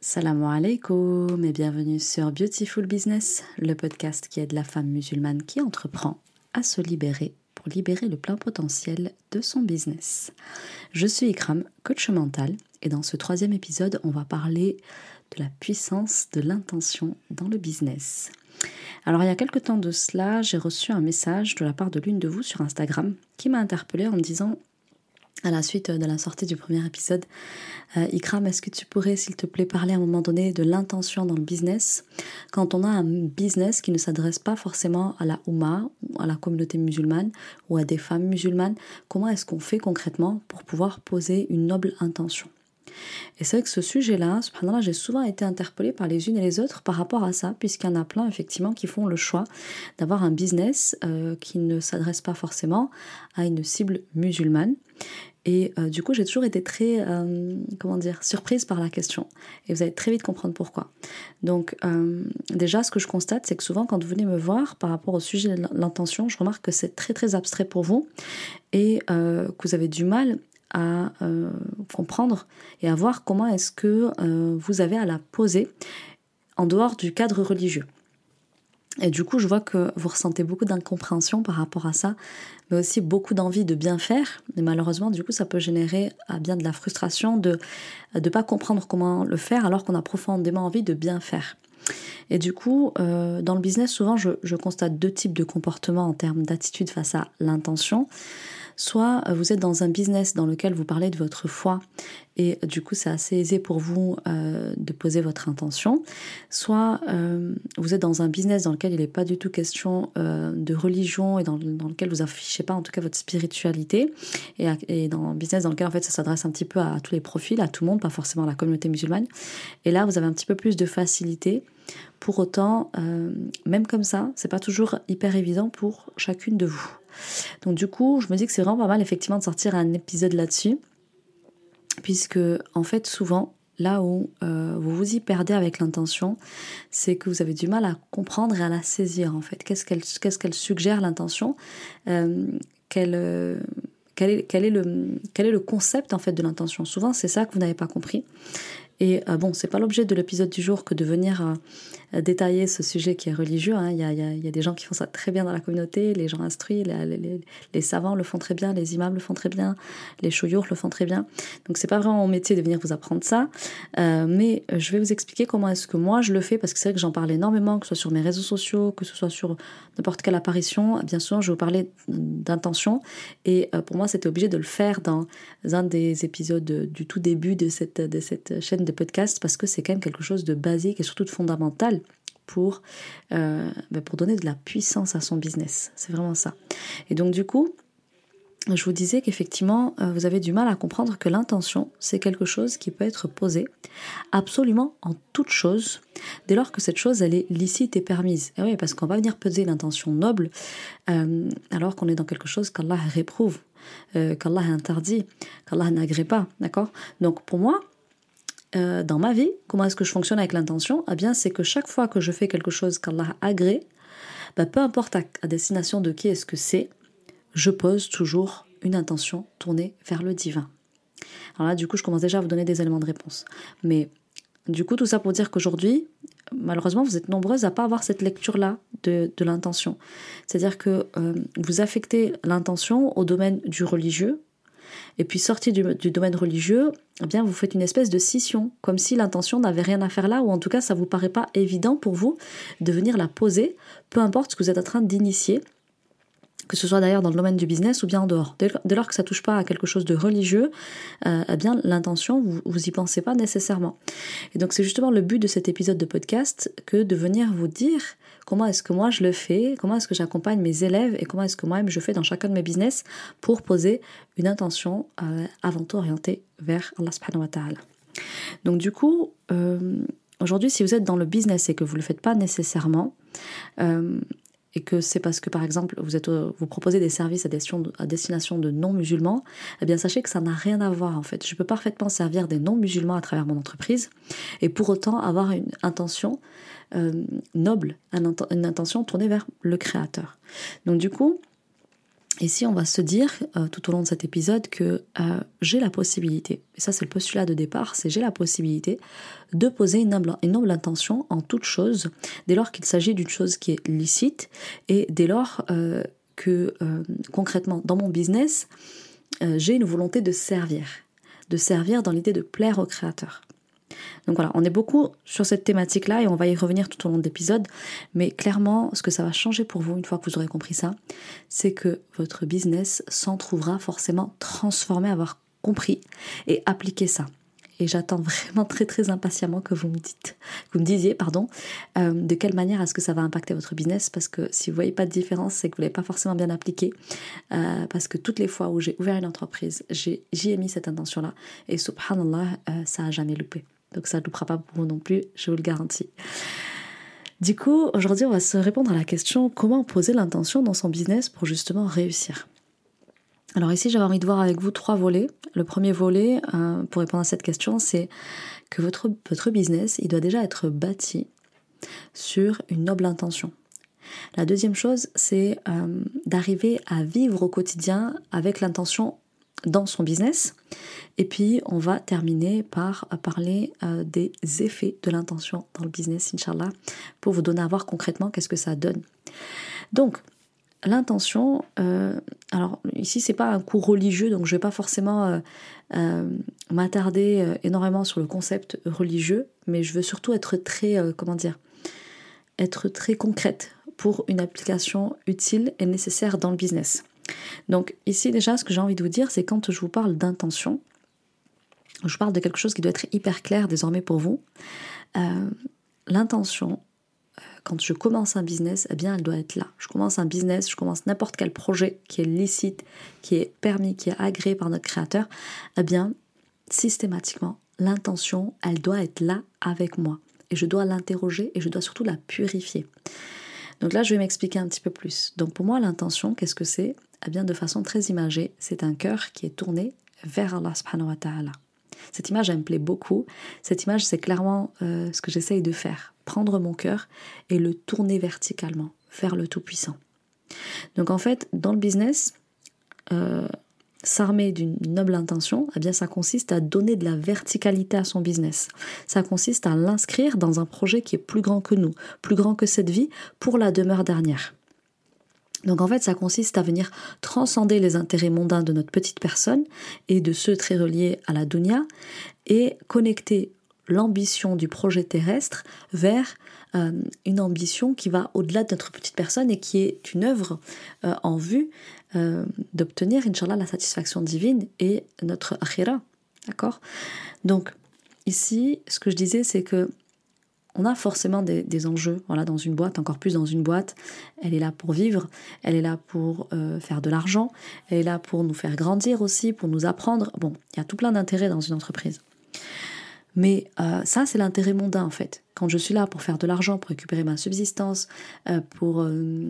Salam alaikum et bienvenue sur Beautiful Business, le podcast qui aide la femme musulmane qui entreprend à se libérer pour libérer le plein potentiel de son business. Je suis Ikram, coach mental, et dans ce troisième épisode, on va parler de la puissance de l'intention dans le business. Alors il y a quelque temps de cela, j'ai reçu un message de la part de l'une de vous sur Instagram qui m'a interpellée en me disant à la suite de la sortie du premier épisode. Euh, Ikram, est-ce que tu pourrais, s'il te plaît, parler à un moment donné de l'intention dans le business? Quand on a un business qui ne s'adresse pas forcément à la Oumma, à la communauté musulmane ou à des femmes musulmanes, comment est-ce qu'on fait concrètement pour pouvoir poser une noble intention? Et c'est vrai que ce sujet-là, là j'ai souvent été interpellée par les unes et les autres par rapport à ça, puisqu'il y en a plein effectivement qui font le choix d'avoir un business euh, qui ne s'adresse pas forcément à une cible musulmane. Et euh, du coup, j'ai toujours été très, euh, comment dire, surprise par la question. Et vous allez très vite comprendre pourquoi. Donc, déjà, ce que je constate, c'est que souvent, quand vous venez me voir par rapport au sujet de l'intention, je remarque que c'est très, très abstrait pour vous et que vous avez du mal à euh, comprendre et à voir comment est-ce que euh, vous avez à la poser en dehors du cadre religieux. Et du coup, je vois que vous ressentez beaucoup d'incompréhension par rapport à ça, mais aussi beaucoup d'envie de bien faire. Mais malheureusement, du coup, ça peut générer à bien de la frustration de ne pas comprendre comment le faire alors qu'on a profondément envie de bien faire. Et du coup, euh, dans le business, souvent, je, je constate deux types de comportements en termes d'attitude face à l'intention soit euh, vous êtes dans un business dans lequel vous parlez de votre foi et du coup c'est assez aisé pour vous euh, de poser votre intention, soit euh, vous êtes dans un business dans lequel il n'est pas du tout question de religion et dans, lequel vous affichez pas en tout cas votre spiritualité et, dans un business dans lequel en fait ça s'adresse un petit peu à, tous les profils, à tout le monde, pas forcément à la communauté musulmane. Et là vous avez un petit peu plus de facilité. Pour autant, même comme ça, c'est pas toujours hyper évident pour chacune de vous. Donc du coup, je me dis que c'est vraiment pas mal effectivement de sortir un épisode là-dessus, puisque en fait souvent, là où euh, vous vous y perdez avec l'intention, c'est que vous avez du mal à comprendre et à la saisir en fait. Qu'est-ce qu'elle qu'est-ce qu'elle suggère l'intention? Euh, euh, quel, est, quel, est le, quel est le concept en fait de l'intention? Souvent, c'est ça que vous n'avez pas compris. Et euh, bon, c'est pas l'objet de l'épisode du jour que de venir euh, détailler ce sujet qui est religieux. Hein. Il, y a, y a, des gens qui font ça très bien dans la communauté, les gens instruits, les, savants le font très bien, les imams le font très bien, les choyours le font très bien. Donc c'est pas vraiment mon métier de venir vous apprendre ça, euh, mais je vais vous expliquer comment est-ce que moi je le fais parce que c'est vrai que j'en parle énormément, que ce soit sur mes réseaux sociaux, que ce soit sur n'importe quelle apparition. Bien sûr, je vais vous parler d'intention et pour moi c'était obligé de le faire dans un des épisodes du tout début de cette, de cette chaîne de podcast parce que c'est quand même quelque chose de basique et surtout de fondamental pour, euh, ben, pour donner de la puissance à son business. C'est vraiment ça. Et donc du coup, je vous disais qu'effectivement, euh, vous avez du mal à comprendre que l'intention, c'est quelque chose qui peut être posé absolument en toute chose, dès lors que cette chose, elle est licite et permise. Et oui, parce qu'on va venir peser l'intention noble, euh, alors qu'on est dans quelque chose qu'Allah réprouve, qu'Allah interdit, qu'Allah n'agrée pas, d'accord? Donc pour moi, euh, dans ma vie, comment est-ce que je fonctionne avec l'intention? Eh bien, c'est que chaque fois que je fais quelque chose qu'Allah agrée, bah, peu importe à, destination de qui est-ce que c'est, je pose toujours une intention tournée vers le divin. Alors là, du coup, je commence déjà à vous donner des éléments de réponse. Mais du coup, tout ça pour dire qu'aujourd'hui, malheureusement, vous êtes nombreuses à pas avoir cette lecture-là de, l'intention. C'est-à-dire que euh, vous affectez l'intention au domaine du religieux, et puis sorti du, domaine religieux, eh bien vous faites une espèce de scission, comme si l'intention n'avait rien à faire là, ou en tout cas ça vous paraît pas évident pour vous de venir la poser, peu importe ce que vous êtes en train d'initier, que ce soit d'ailleurs dans le domaine du business ou bien en dehors. Dès, lors que ça touche pas à quelque chose de religieux, euh, eh bien l'intention, vous, vous y pensez pas nécessairement. Et donc c'est justement le but de cet épisode de podcast que de venir vous dire comment est-ce que moi je le fais, comment est-ce que j'accompagne mes élèves et comment est-ce que moi-même je fais dans chacun de mes business pour poser une intention euh, avant tout orientée vers Allah subhanahu. Donc du coup, euh, aujourd'hui si vous êtes dans le business et que vous ne le faites pas nécessairement, euh, et que c'est parce que par exemple vous, êtes, vous proposez des services à destination, à destination de non-musulmans, eh bien sachez que ça n'a rien à voir en fait. Je peux parfaitement servir des non-musulmans à travers mon entreprise et pour autant avoir une intention euh, noble, une intention tournée vers le créateur. Donc du coup, Ici, on va se dire euh, tout au long de cet épisode que euh, j'ai la possibilité, et ça c'est le postulat de départ, c'est j'ai la possibilité de poser une noble, une noble, intention en toute chose, dès lors qu'il s'agit d'une chose qui est licite, et dès lors euh, que concrètement dans mon business, j'ai une volonté de servir, de servir dans l'idée de plaire au créateur. Donc voilà, on est beaucoup sur cette thématique-là et on va y revenir tout au long de l'épisode. Mais clairement, ce que ça va changer pour vous, une fois que vous aurez compris ça, c'est que votre business s'en trouvera forcément transformé, avoir compris et appliqué ça. Et j'attends vraiment très très impatiemment que vous me dites, vous me disiez, pardon, euh, de quelle manière est-ce que ça va impacter votre business? Parce que si vous voyez pas de différence, c'est que vous l'avez pas forcément bien appliqué. Euh, parce que toutes les fois où j'ai ouvert une entreprise, j'y ai, mis cette intention-là. Et subhanallah, euh, ça a jamais loupé. Donc ça ne loupera pas pour vous non plus, je vous le garantis. Du coup, aujourd'hui, on va se répondre à la question comment poser l'intention dans son business pour justement réussir? Alors ici, j'avais envie de voir avec vous trois volets. Le premier volet, euh, pour répondre à cette question, c'est que votre, votre business, il doit déjà être bâti sur une noble intention. La deuxième chose, c'est euh, d'arriver à vivre au quotidien avec l'intention dans son business. Et puis, on va terminer par parler euh, des effets de l'intention dans le business, Inch'Allah, pour vous donner à voir concrètement qu'est-ce que ça donne. Donc, l'intention, euh, alors ici, c'est pas un cours religieux, donc je vais pas forcément euh, m'attarder énormément sur le concept religieux, mais je veux surtout être très, comment dire, être très concrète pour une application utile et nécessaire dans le business. Donc ici déjà, ce que j'ai envie de vous dire, c'est quand je vous parle d'intention, je parle de quelque chose qui doit être hyper clair désormais pour vous. Euh, l'intention, euh, quand je commence un business, eh bien, elle doit être là. Je commence un business, je commence n'importe quel projet qui est licite, qui est permis, qui est agréé par notre créateur. Eh bien, systématiquement, l'intention, elle doit être là avec moi. Et je dois l'interroger et je dois surtout la purifier. Donc là, je vais m'expliquer un petit peu plus. Donc pour moi, l'intention, qu'est-ce que c'est? Eh bien, de façon très imagée, c'est un cœur qui est tourné vers Allah subhanahu wa ta'ala. Cette image, elle me plaît beaucoup. Cette image, c'est clairement euh, ce que j'essaye de faire. Prendre mon cœur et le tourner verticalement vers le Tout-Puissant. Donc en fait, dans le business, euh, s'armer d'une noble intention, eh bien ça consiste à donner de la verticalité à son business. Ça consiste à l'inscrire dans un projet qui est plus grand que nous, plus grand que cette vie, pour la demeure dernière. Donc en fait, ça consiste à venir transcender les intérêts mondains de notre petite personne et de ceux très reliés à la dunya et connecter l'ambition du projet terrestre vers euh, une ambition qui va au-delà de notre petite personne et qui est une œuvre euh, en vue euh, d'obtenir, Inch'Allah, la satisfaction divine et notre akhira. D'accord? Donc, ici, ce que je disais, c'est que on a forcément des, enjeux voilà, dans une boîte, encore plus dans une boîte. Elle est là pour vivre, elle est là pour faire de l'argent, elle est là pour nous faire grandir aussi, pour nous apprendre. Bon, il y a tout plein d'intérêts dans une entreprise. Mais euh, ça, c'est l'intérêt mondain en fait. Quand je suis là pour faire de l'argent, pour récupérer ma subsistance, euh, pour, euh,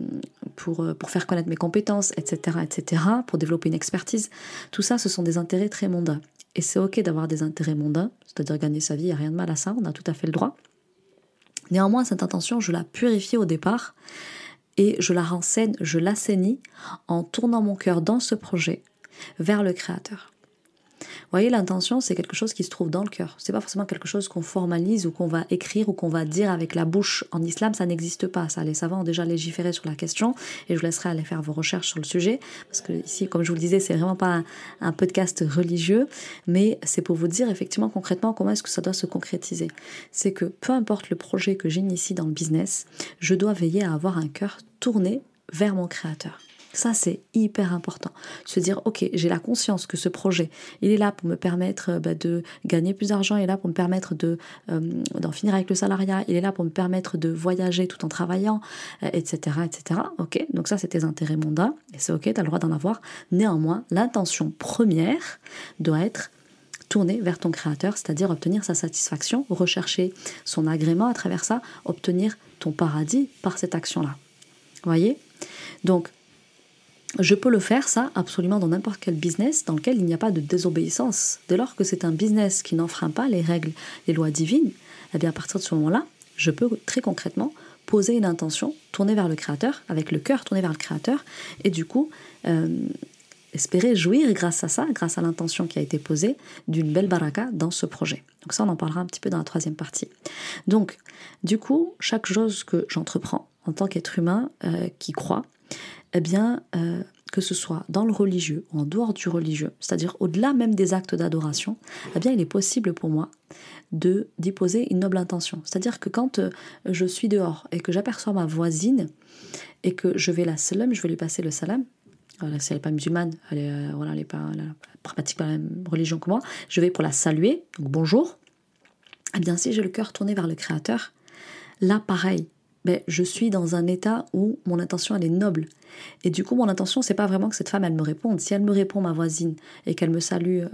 pour, pour faire connaître mes compétences, etc., etc., pour développer une expertise, tout ça, ce sont des intérêts très mondains. Et c'est ok d'avoir des intérêts mondains, c'est-à-dire gagner sa vie, il n'y a rien de mal à ça, on a tout à fait le droit. Néanmoins, cette intention, je la purifie au départ et je la renseigne, je l'assainis en tournant mon cœur dans ce projet vers le Créateur voyez, l'intention, c'est quelque chose qui se trouve dans le cœur. C'est pas forcément quelque chose qu'on formalise ou qu'on va écrire ou qu'on va dire avec la bouche. En islam, ça n'existe pas. Ça, les savants ont déjà légiféré sur la question et je vous laisserai aller faire vos recherches sur le sujet parce que ici, comme je vous le disais, c'est vraiment pas un, podcast religieux, mais c'est pour vous dire effectivement concrètement comment est-ce que ça doit se concrétiser. C'est que peu importe le projet que j'initie dans le business, je dois veiller à avoir un cœur tourné vers mon créateur. Ça, c'est hyper important. Se dire, ok, j'ai la conscience que ce projet, il est là pour me permettre euh, bah, de gagner plus d'argent, il est là pour me permettre euh, d'en finir avec le salariat, il est là pour me permettre de voyager tout en travaillant, etc., euh, etc. Ok, donc ça, c'est tes intérêts mondains, et c'est ok, tu as le droit d'en avoir. Néanmoins, l'intention première doit être tournée vers ton créateur, c'est-à-dire obtenir sa satisfaction, rechercher son agrément à travers ça, obtenir ton paradis par cette action-là. Voyez? Donc, je peux le faire, ça, absolument dans n'importe quel business dans lequel il n'y a pas de désobéissance. Dès lors que c'est un business qui n'enfreint pas les règles, les lois divines, eh bien à partir de ce moment-là, je peux très concrètement poser une intention tournée vers le Créateur, avec le cœur tourné vers le Créateur, et du coup, espérer jouir grâce à ça, grâce à l'intention qui a été posée, d'une belle baraka dans ce projet. Donc ça, on en parlera un petit peu dans la troisième partie. Donc, du coup, chaque chose que j'entreprends en tant qu'être humain qui croit, eh bien, que ce soit dans le religieux ou en dehors du religieux, c'est-à-dire au-delà même des actes d'adoration, eh bien il est possible pour moi de d'y poser une noble intention. C'est-à-dire que quand euh, je suis dehors et que j'aperçois ma voisine et que je vais la salam, je vais lui passer le salam, voilà, si elle n'est pas musulmane, elle est, euh, voilà, pas, pratique la même religion que moi, je vais pour la saluer, donc bonjour. Eh bien si j'ai le cœur tourné vers le Créateur, là pareil, je suis dans un état où mon intention elle est noble. Et du coup, mon intention, c'est pas vraiment que cette femme elle me réponde. Si elle me répond, ma voisine, et qu'elle me salue euh,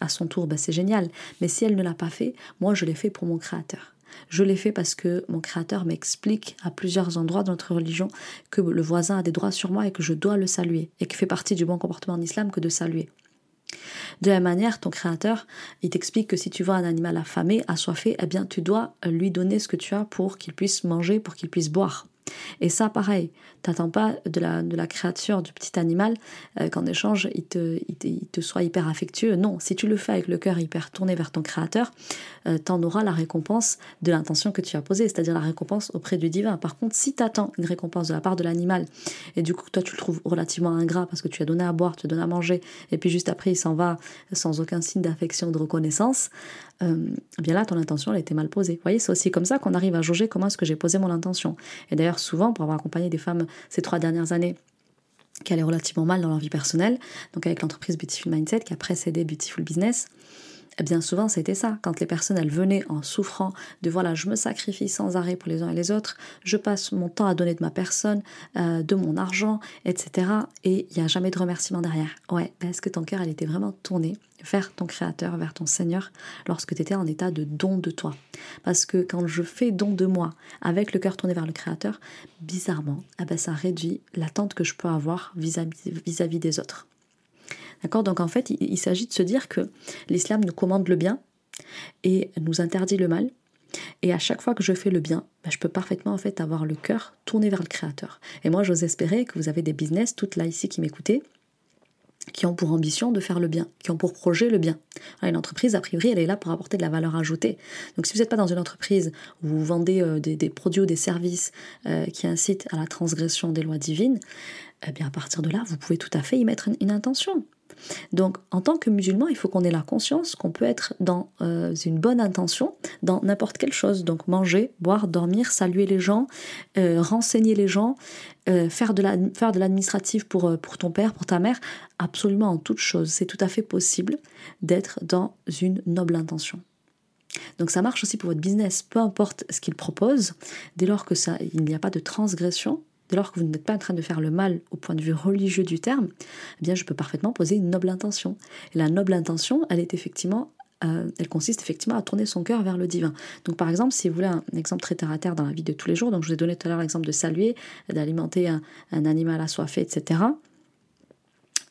à son tour, ben, c'est génial. Mais si elle ne l'a pas fait, moi je l'ai fait pour mon créateur. Je l'ai fait parce que mon créateur m'explique à plusieurs endroits de notre religion que le voisin a des droits sur moi et que je dois le saluer, et qu'il fait partie du bon comportement en islam que de saluer. De la même manière, ton créateur, il t'explique que si tu vois un animal affamé, assoiffé, eh bien, tu dois lui donner ce que tu as pour qu'il puisse manger, pour qu'il puisse boire. Et ça, pareil, t'attends pas de la, créature du petit animal euh, qu'en échange, il te, il, te, soit hyper affectueux. Non, si tu le fais avec le cœur hyper tourné vers ton créateur, euh, t'en auras la récompense de l'intention que tu as posée, c'est-à-dire la récompense auprès du divin. Par contre, si t'attends une récompense de la part de l'animal, et du coup, toi, tu le trouves relativement ingrat parce que tu as donné à boire, tu as donné à manger, et puis juste après, il s'en va sans aucun signe d'affection, de reconnaissance, euh, eh bien là, ton intention, elle était mal posée. Vous voyez, c'est aussi comme ça qu'on arrive à jauger comment est-ce que j'ai posé mon intention. Et d'ailleurs, souvent, pour avoir accompagné des femmes ces trois dernières années, qui allaient relativement mal dans leur vie personnelle, donc avec l'entreprise Beautiful Mindset qui a précédé Beautiful Business, bien souvent c'était ça, quand les personnes elles venaient en souffrant de voilà je me sacrifie sans arrêt pour les uns et les autres, je passe mon temps à donner de ma personne, euh, de mon argent, etc. Et il n'y a jamais de remerciement derrière. Ouais, est-ce que ton cœur elle était vraiment tourné vers ton créateur, vers ton Seigneur, lorsque tu étais en état de don de toi Parce que quand je fais don de moi avec le cœur tourné vers le créateur, bizarrement, eh ben, ça réduit l'attente que je peux avoir vis-à-vis des autres. D'accord? Donc en fait, il, s'agit de se dire que l'islam nous commande le bien et nous interdit le mal. Et à chaque fois que je fais le bien, bah, je peux parfaitement en fait avoir le cœur tourné vers le Créateur. Et moi, j'ose espérer que vous avez des business, toutes là ici qui m'écoutez, qui ont pour ambition de faire le bien, qui ont pour projet le bien. une entreprise, a priori, elle est là pour apporter de la valeur ajoutée. Donc si vous n'êtes pas dans une entreprise où vous vendez euh, des, produits ou des services euh, qui incitent à la transgression des lois divines, eh bien à partir de là, vous pouvez tout à fait y mettre une intention. Donc, en tant que musulman, il faut qu'on ait la conscience qu'on peut être dans euh, une bonne intention dans n'importe quelle chose. Donc, manger, boire, dormir, saluer les gens, euh, renseigner les gens, euh, faire de l'administratif pour, pour ton père, pour ta mère, absolument en toute chose. C'est tout à fait possible d'être dans une noble intention. Donc ça marche aussi pour votre business, peu importe ce qu'il propose, dès lors que ça, il n'y a pas de transgression, dès que vous n'êtes pas en train de faire le mal au point de vue religieux du terme, eh bien je peux parfaitement poser une noble intention. Et la noble intention, elle est effectivement euh, elle consiste effectivement à tourner son cœur vers le divin. Donc par exemple, si vous voulez un, exemple très terre à terre dans la vie de tous les jours, donc je vous ai donné tout à l'heure l'exemple de saluer, d'alimenter un, un, animal assoiffé, etc.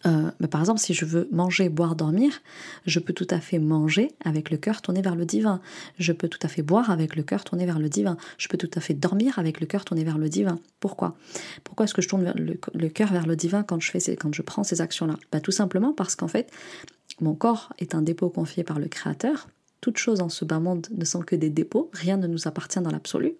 Euh, par exemple, si je veux manger, boire, dormir, je peux tout à fait manger avec le cœur tourné vers le divin. Je peux tout à fait boire avec le cœur tourné vers le divin. Je peux tout à fait dormir avec le cœur tourné vers le divin. Pourquoi? Pourquoi est-ce que je tourne le, cœur vers le divin quand je, fais quand je prends ces actions-là? Bah, Tout simplement parce qu'en fait, mon corps est un dépôt confié par le Créateur. Toutes choses en ce bas monde ne sont que des dépôts. Rien ne nous appartient dans l'absolu.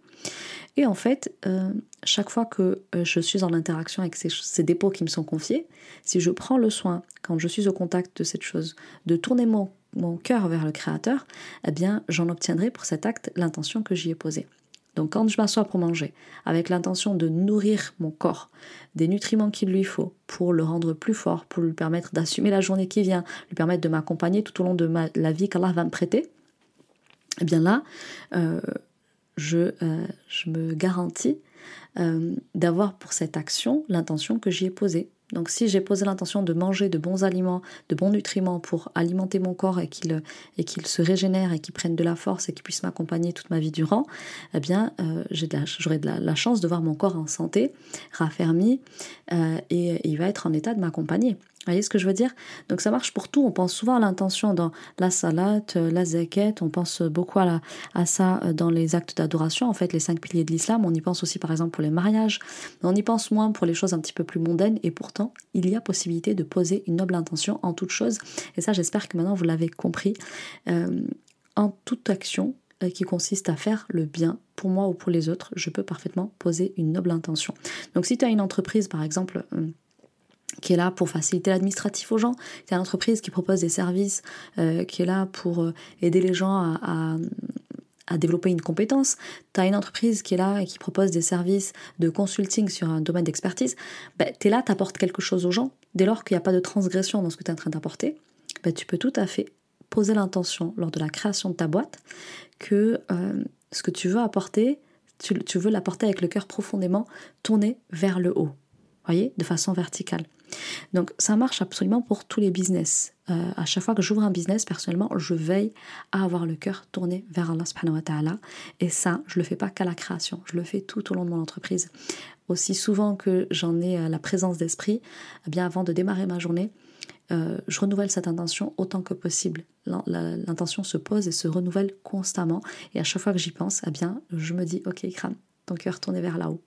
Et en fait, euh, chaque fois que euh, je suis en interaction avec ces, dépôts qui me sont confiés, si je prends le soin, quand je suis au contact de cette chose, de tourner mon, mon cœur vers le Créateur, eh bien, j'en obtiendrai pour cet acte l'intention que j'y ai posée. Donc quand je m'assois pour manger, avec l'intention de nourrir mon corps des nutriments qu'il lui faut pour le rendre plus fort, pour lui permettre d'assumer la journée qui vient, lui permettre de m'accompagner tout au long de la vie qu'Allah va me prêter, eh bien là, euh, je, euh, je me garantis euh, d'avoir pour cette action l'intention que j'y ai posée. Donc si j'ai posé l'intention de manger de bons aliments, de bons nutriments pour alimenter mon corps et qu'il et se régénère et qu'il prenne de la force et qu'il puisse m'accompagner toute ma vie durant, eh bien euh, j'aurai de, la, chance de voir mon corps en santé, raffermi et, il va être en état de m'accompagner. Voyez ce que je veux dire? Donc ça marche pour tout. On pense souvent à l'intention dans la salade, euh, la zakat. On pense beaucoup à, à ça euh, dans les actes d'adoration. En fait, les cinq piliers de l'islam. On y pense aussi, par exemple, pour les mariages. On y pense moins pour les choses un petit peu plus mondaines. Et pourtant, il y a possibilité de poser une noble intention en toute chose. Et ça, j'espère que maintenant vous l'avez compris. Euh, en toute action, qui consiste à faire le bien pour moi ou pour les autres, je peux parfaitement poser une noble intention. Donc si tu as une entreprise par exemple qui est là pour faciliter l'administratif aux gens, c'est une entreprise qui propose des services, euh, qui est là pour euh, aider les gens à, développer une compétence. Tu as une entreprise qui est là et qui propose des services de consulting sur un domaine d'expertise. Ben, tu es là, tu apportes quelque chose aux gens. Dès lors qu'il n'y a pas de transgression dans ce que tu es en train d'apporter, ben, tu peux tout à fait poser l'intention lors de la création de ta boîte que euh, ce que tu veux apporter, tu, tu veux l'apporter avec le cœur profondément tourné vers le haut. Voyez, de façon verticale. Donc ça marche absolument pour tous les business. Euh, à chaque fois que j'ouvre un business, personnellement, je veille à avoir le cœur tourné vers Allah subhanahu wa ta'ala. Et ça, je le fais pas qu'à la création, je le fais tout au long de mon entreprise. Aussi souvent que j'en ai euh, la présence d'esprit, eh bien avant de démarrer ma journée, euh, je renouvelle cette intention autant que possible. L'intention se pose et se renouvelle constamment. Et à chaque fois que j'y pense, eh bien, je me dis, ok, Ikram, ton cœur tourné vers là-haut.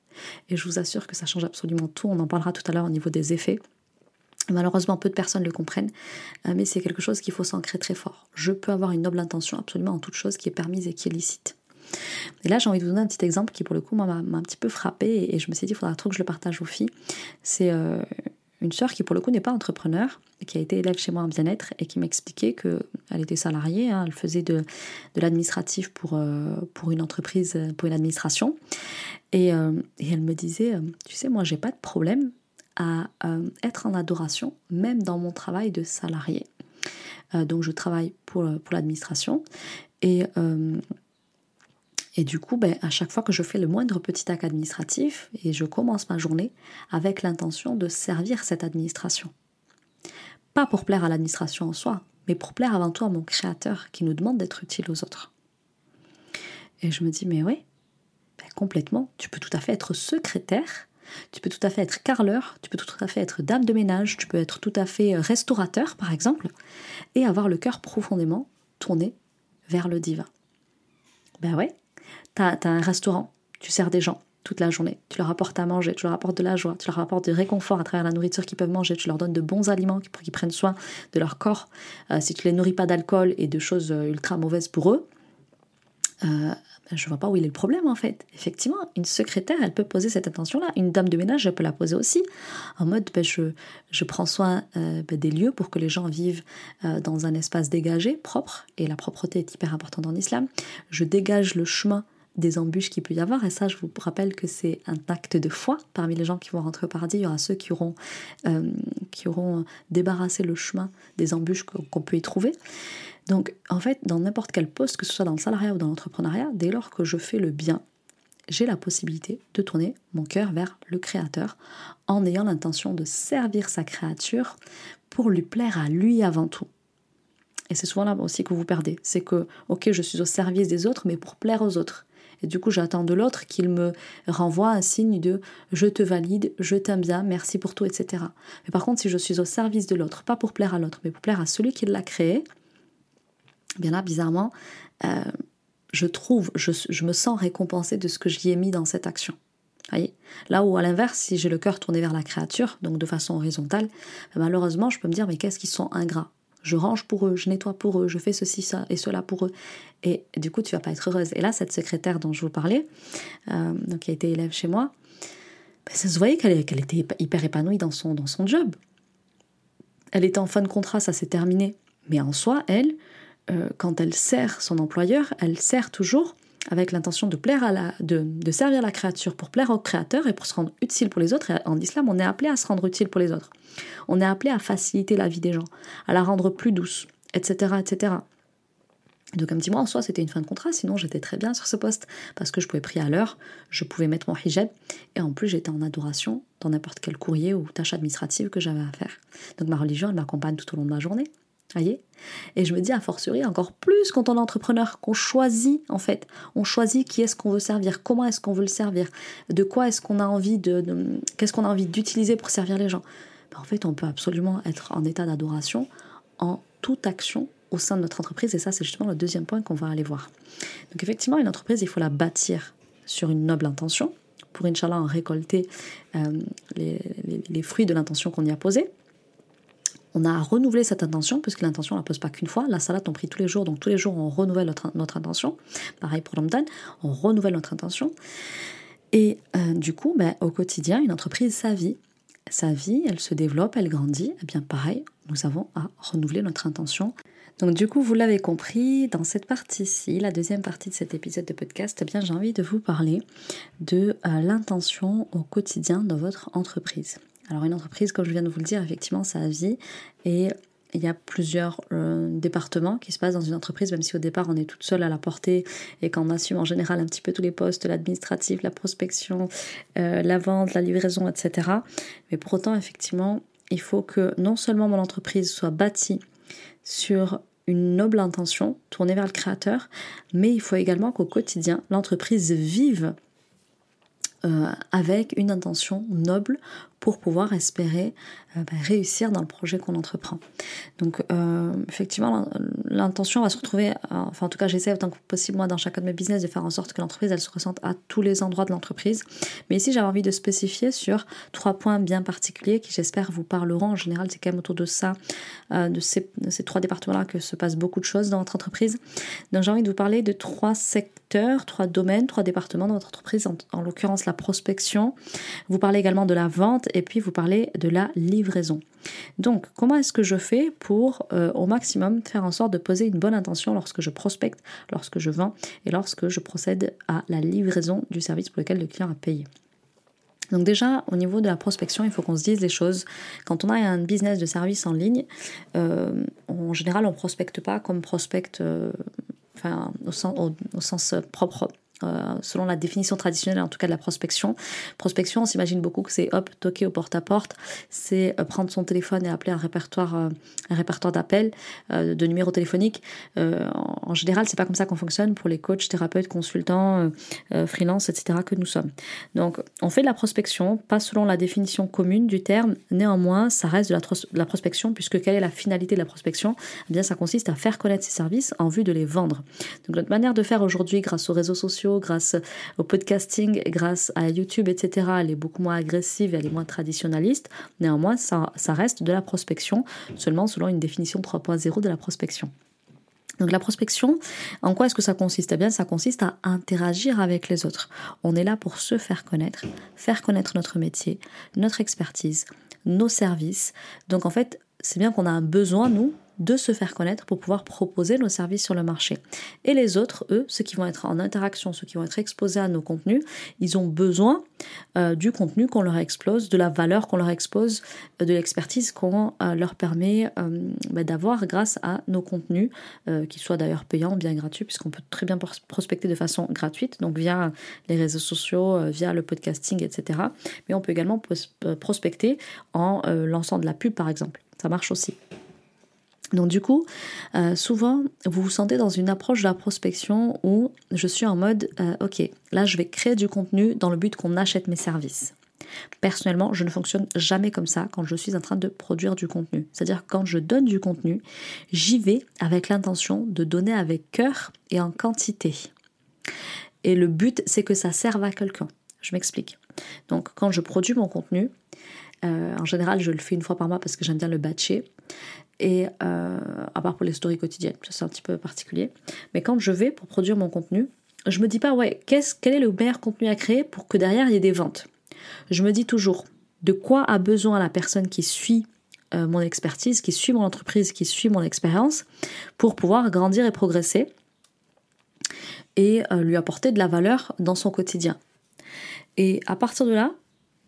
Et je vous assure que ça change absolument tout. On en parlera tout à l'heure au niveau des effets. Malheureusement, peu de personnes le comprennent, euh, mais c'est quelque chose qu'il faut s'ancrer très fort. Je peux avoir une noble intention absolument en toute chose qui est permise et qui est licite. Et là, j'ai envie de vous donner un petit exemple qui, pour le coup, m'a un petit peu frappé et je me suis dit, il faudra trop que je le partage aux filles. C'est euh, une sœur qui, pour le coup, n'est pas entrepreneur, qui a été élève chez moi en bien-être et qui m'expliquait qu'elle était salariée, hein, elle faisait de, l'administratif pour, euh, pour une entreprise, pour une administration. Et, et elle me disait, tu sais, moi, j'ai pas de problème à euh, être en adoration, même dans mon travail de salarié. Euh, donc je travaille pour, euh, pour l'administration et, et du coup, ben, à chaque fois que je fais le moindre petit acte administratif, et je commence ma journée avec l'intention de servir cette administration. Pas pour plaire à l'administration en soi, mais pour plaire avant tout à mon créateur qui nous demande d'être utile aux autres. Et je me dis, mais oui, ben, complètement, tu peux tout à fait être secrétaire tu peux tout à fait être carleur, tu peux tout à fait être dame de ménage, tu peux être tout à fait restaurateur, par exemple, et avoir le cœur profondément tourné vers le divin. Ben ouais, t'as as un restaurant, tu sers des gens toute la journée, tu leur apportes à manger, tu leur apportes de la joie, tu leur apportes du réconfort à travers la nourriture qu'ils peuvent manger, tu leur donnes de bons aliments pour qu'ils prennent soin de leur corps. Euh, si tu les nourris pas d'alcool et de choses euh, ultra mauvaises pour eux, euh, ben, je vois pas où il est le problème en fait. Effectivement, une secrétaire, elle peut poser cette intention-là. Une dame de ménage, elle peut la poser aussi. En mode, ben, je, je prends soin euh, ben, des lieux pour que les gens vivent euh, dans un espace dégagé, propre. Et la propreté est hyper importante en islam. Je dégage le chemin des embûches qu'il peut y avoir. Et ça, je vous rappelle que c'est un acte de foi. Parmi les gens qui vont rentrer au paradis, il y aura ceux qui auront, euh, qui auront débarrassé le chemin des embûches qu'on peut y trouver. Donc, en fait, dans n'importe quel poste, que ce soit dans le salariat ou dans l'entrepreneuriat, dès lors que je fais le bien, j'ai la possibilité de tourner mon cœur vers le Créateur en ayant l'intention de servir sa créature pour lui plaire à lui avant tout. Et c'est souvent là aussi que vous perdez. C'est que, ok, je suis au service des autres, mais pour plaire aux autres. Et du coup, j'attends de l'autre qu'il me renvoie un signe de je te valide, je t'aime bien, merci pour tout, etc. Mais par contre, si je suis au service de l'autre, pas pour plaire à l'autre, mais pour plaire à celui qui l'a créé, bien là, bizarrement, euh, je trouve, je, me sens récompensée de ce que j'y ai mis dans cette action. Voyez? Là où à l'inverse, si j'ai le cœur tourné vers la créature, donc de façon horizontale, ben malheureusement, je peux me dire, mais qu'est-ce qu'ils sont ingrats? Je range pour eux, je nettoie pour eux, je fais ceci, ça et cela pour eux. Et du coup, tu vas pas être heureuse. Et là, cette secrétaire dont je vous parlais, euh, donc qui a été élève chez moi, ben, ça se voyait qu'elle était hyper épanouie dans son, dans son job. Elle était en fin de contrat, ça s'est terminé. Mais en soi, elle, euh, quand elle sert son employeur, elle sert toujours avec l'intention de plaire à la, de, servir la créature pour plaire au créateur et pour se rendre utile pour les autres. En islam, on est appelé à se rendre utile pour les autres. On est appelé à faciliter la vie des gens, à la rendre plus douce, etc., etc. Donc comme dit moi en soi c'était une fin de contrat, sinon j'étais très bien sur ce poste parce que je pouvais prier à l'heure, je pouvais mettre mon hijab et en plus j'étais en adoration dans n'importe quel courrier ou tâche administrative que j'avais à faire. Donc ma religion elle m'accompagne tout au long de ma journée voyez? Et je me dis, à fortiori, encore plus quand on est entrepreneur, qu'on choisit, en fait, on choisit qui est-ce qu'on veut servir, comment est-ce qu'on veut le servir, de quoi est-ce qu'on a envie de, qu'est-ce qu'on a envie d'utiliser pour servir les gens. ben, en fait, on peut absolument être en état d'adoration en toute action au sein de notre entreprise. Et ça, c'est justement le deuxième point qu'on va aller voir. Donc effectivement, une entreprise, il faut la bâtir sur une noble intention pour, Inch'Allah, en récolter euh, les, fruits de l'intention qu'on y a posée. On a à renouveler cette intention, puisque l'intention, on ne la pose pas qu'une fois. La salade, on prie tous les jours, donc tous les jours, on renouvelle notre, intention. Pareil pour l'Omdan, on renouvelle notre intention. Et euh, du coup, ben, au quotidien, une entreprise, sa vie, sa vie, elle se développe, elle grandit. Et eh bien pareil, nous avons à renouveler notre intention. Donc du coup, vous l'avez compris, dans cette partie-ci, la deuxième partie de cet épisode de podcast, eh bien j'ai envie de vous parler de euh, l'intention au quotidien dans votre entreprise. Alors une entreprise, comme je viens de vous le dire, effectivement, sa vie et il y a plusieurs euh, départements qui se passent dans une entreprise, même si au départ on est toute seule à la portée et qu'on assume en général un petit peu tous les postes, l'administratif, la prospection, euh, la vente, la livraison, etc. Mais pour autant, effectivement, il faut que non seulement mon entreprise soit bâtie sur une noble intention tournée vers le créateur, mais il faut également qu'au quotidien, l'entreprise vive euh, avec une intention noble pour pouvoir espérer euh, bah, réussir dans le projet qu'on entreprend. Donc euh, effectivement, l'intention va se retrouver, euh, enfin en tout cas j'essaie autant que possible moi dans chacun de mes business de faire en sorte que l'entreprise elle se ressente à tous les endroits de l'entreprise. Mais ici j'avais envie de spécifier sur trois points bien particuliers qui j'espère vous parleront. En général c'est quand même autour de ça, de ces, trois départements-là que se passent beaucoup de choses dans votre entreprise. Donc j'ai envie de vous parler de trois secteurs, trois domaines, trois départements dans votre entreprise, en, en l'occurrence la prospection. Vous parlez également de la vente et puis vous parlez de la livraison. Donc, comment est-ce que je fais pour euh, au maximum faire en sorte de poser une bonne intention lorsque je prospecte, lorsque je vends et lorsque je procède à la livraison du service pour lequel le client a payé? Donc déjà, au niveau de la prospection, il faut qu'on se dise les choses. Quand on a un business de service en ligne, euh, en général, on prospecte pas comme prospecte, euh, enfin, au sens propre euh, selon la définition traditionnelle en tout cas de la prospection. Prospection, on s'imagine beaucoup que c'est hop, toquer au porte-à-porte, c'est euh, prendre son téléphone et appeler un répertoire, euh, répertoire d'appels, de numéros téléphoniques. en général, c'est pas comme ça qu'on fonctionne pour les coachs, thérapeutes, consultants, freelance, etc. que nous sommes. Donc, on fait de la prospection, pas selon la définition commune du terme. Néanmoins, ça reste de la, de la prospection, puisque quelle est la finalité de la prospection? Eh Bien, ça consiste à faire connaître ses services en vue de les vendre. Donc, notre manière de faire aujourd'hui, grâce aux réseaux sociaux grâce au podcasting, grâce à YouTube, etc. Elle est beaucoup moins agressive, elle est moins traditionnaliste. Néanmoins, ça, ça reste de la prospection, seulement selon une définition 3.0 de la prospection. Donc la prospection, en quoi est-ce que ça consiste? Eh bien, ça consiste à interagir avec les autres. On est là pour se faire connaître, faire connaître notre métier, notre expertise, nos services. Donc en fait, c'est bien qu'on a un besoin, nous, de se faire connaître pour pouvoir proposer nos services sur le marché. Et les autres, eux, ceux qui vont être en interaction, ceux qui vont être exposés à nos contenus, ils ont besoin euh, du contenu qu'on leur expose, de la valeur qu'on leur expose, euh, de l'expertise qu'on euh, leur permet bah, d'avoir grâce à nos contenus, qu'ils soient d'ailleurs payants, bien gratuits, puisqu'on peut très bien prospecter de façon gratuite, donc via les réseaux sociaux, via le podcasting, etc. Mais on peut également prospecter en lançant de la pub, par exemple. Ça marche aussi. Donc du coup, euh, souvent, vous vous sentez dans une approche de la prospection où je suis en mode, euh, ok, là je vais créer du contenu dans le but qu'on achète mes services. Personnellement, je ne fonctionne jamais comme ça quand je suis en train de produire du contenu. C'est-à-dire quand je donne du contenu, j'y vais avec l'intention de donner avec cœur et en quantité. Et le but, c'est que ça serve à quelqu'un. Je m'explique. Donc quand je produis mon contenu, euh, en général, je le fais une fois par mois parce que j'aime bien le batcher. Et euh, à part pour les stories quotidiennes, c'est un petit peu particulier. Mais quand je vais pour produire mon contenu, je me dis pas, ouais, qu'est-ce, quel est le meilleur contenu à créer pour que derrière il y ait des ventes? Je me dis toujours, de quoi a besoin la personne qui suit euh, mon expertise, qui suit mon entreprise, qui suit mon expérience, pour pouvoir grandir et progresser et euh, lui apporter de la valeur dans son quotidien? Et à partir de là,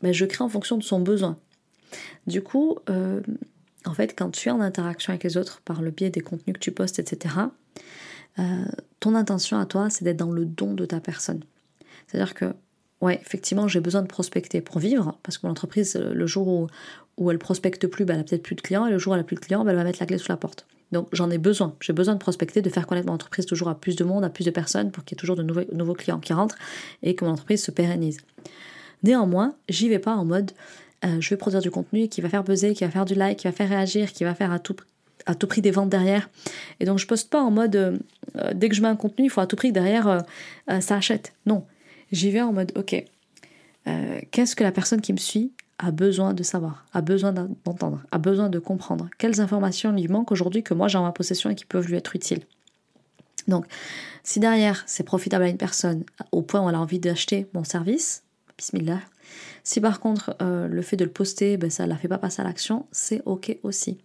ben, je crée en fonction de son besoin. Du coup, en fait, quand tu es en interaction avec les autres par le biais des contenus que tu postes, etc., euh, ton intention à toi, c'est d'être dans le don de ta personne. C'est-à-dire que, ouais, effectivement, j'ai besoin de prospecter pour vivre, parce que mon entreprise, le jour où, où elle prospecte plus, ben, elle a peut-être plus de clients, et le jour où elle a plus de clients, ben, elle va mettre la clé sous la porte. Donc j'en ai besoin. J'ai besoin de prospecter, de faire connaître mon entreprise toujours à plus de monde, à plus de personnes, pour qu'il y ait toujours de nouveaux, nouveaux clients qui rentrent et que mon entreprise se pérennise. Néanmoins, j'y vais pas en mode euh, je vais produire du contenu qui va faire buzzer, qui va faire du like, qui va faire réagir, qui va faire à tout, tout prix des ventes derrière. Et donc je poste pas en mode euh, dès que je mets un contenu, il faut à tout prix que derrière ça achète. Non, j'y vais en mode ok, qu'est-ce que la personne qui me suit a besoin de savoir, a besoin d'entendre, a besoin de comprendre? Quelles informations lui manquent aujourd'hui que moi j'ai en ma possession et qui peuvent lui être utiles? Donc, si derrière c'est profitable à une personne au point où elle a envie d'acheter mon service, bismillah. Si par contre euh, le fait de le poster, ben, ça ne la fait pas passer à l'action, c'est ok aussi.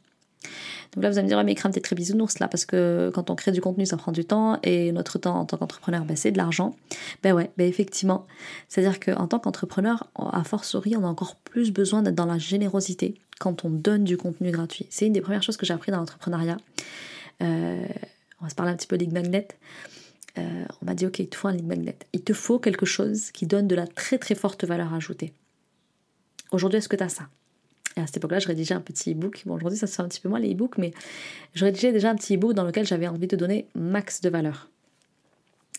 Donc là, vous allez me dire, mais crame tes très bisounours là, parce que quand on crée du contenu, ça prend du temps, et notre temps en tant qu'entrepreneur, ben, c'est de l'argent. Ben ouais, ben effectivement. C'est-à-dire qu'en tant qu'entrepreneur, à fortiori, on a encore plus besoin d'être dans la générosité quand on donne du contenu gratuit. C'est une des premières choses que j'ai appris dans l'entrepreneuriat. Euh, on va se parler un petit peu lead magnet. Euh, on m'a dit, ok, il te faut un lead magnet. Il te faut quelque chose qui donne de la très très forte valeur ajoutée. Aujourd'hui, est-ce que tu as ça? Et à cette époque-là, je rédigeais un petit e-book. Bon, aujourd'hui, ça se fait un petit peu moins les e-books, mais je rédigeais déjà un petit e-book dans lequel j'avais envie de donner max de valeur.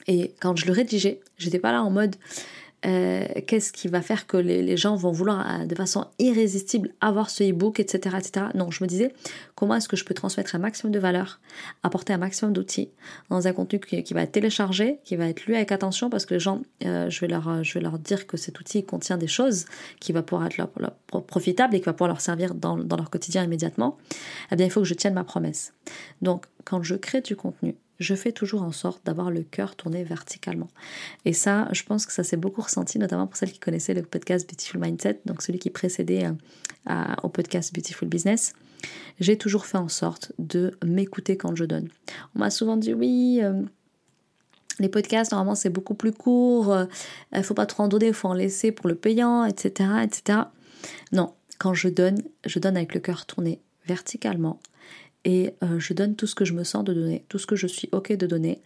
Et quand je le rédigeais, j'étais pas là en mode euh, qu'est-ce qui va faire que les, gens vont vouloir euh, de façon irrésistible avoir ce e-book, etc., etc. Non, je me disais comment est-ce que je peux transmettre un maximum de valeur, apporter un maximum d'outils dans un contenu qui, va être téléchargé, qui va être lu avec attention parce que les gens, euh, je, vais leur, je vais leur dire que cet outil contient des choses qui va pouvoir être leur, profitable et qui va pouvoir leur servir dans, dans leur quotidien immédiatement. Eh bien, il faut que je tienne ma promesse. Donc, quand je crée du contenu, je fais toujours en sorte d'avoir le cœur tourné verticalement. Et ça, je pense que ça s'est beaucoup ressenti, notamment pour celles qui connaissaient le podcast Beautiful Mindset, donc celui qui précédait euh, au podcast Beautiful Business. J'ai toujours fait en sorte de m'écouter quand je donne. On m'a souvent dit oui. Euh, les podcasts, normalement, c'est beaucoup plus court, il euh, faut pas trop en donner, il faut en laisser pour le payant, etc., etc. Non, quand je donne, je donne avec le cœur tourné verticalement et euh, je donne tout ce que je me sens de donner, tout ce que je suis ok de donner.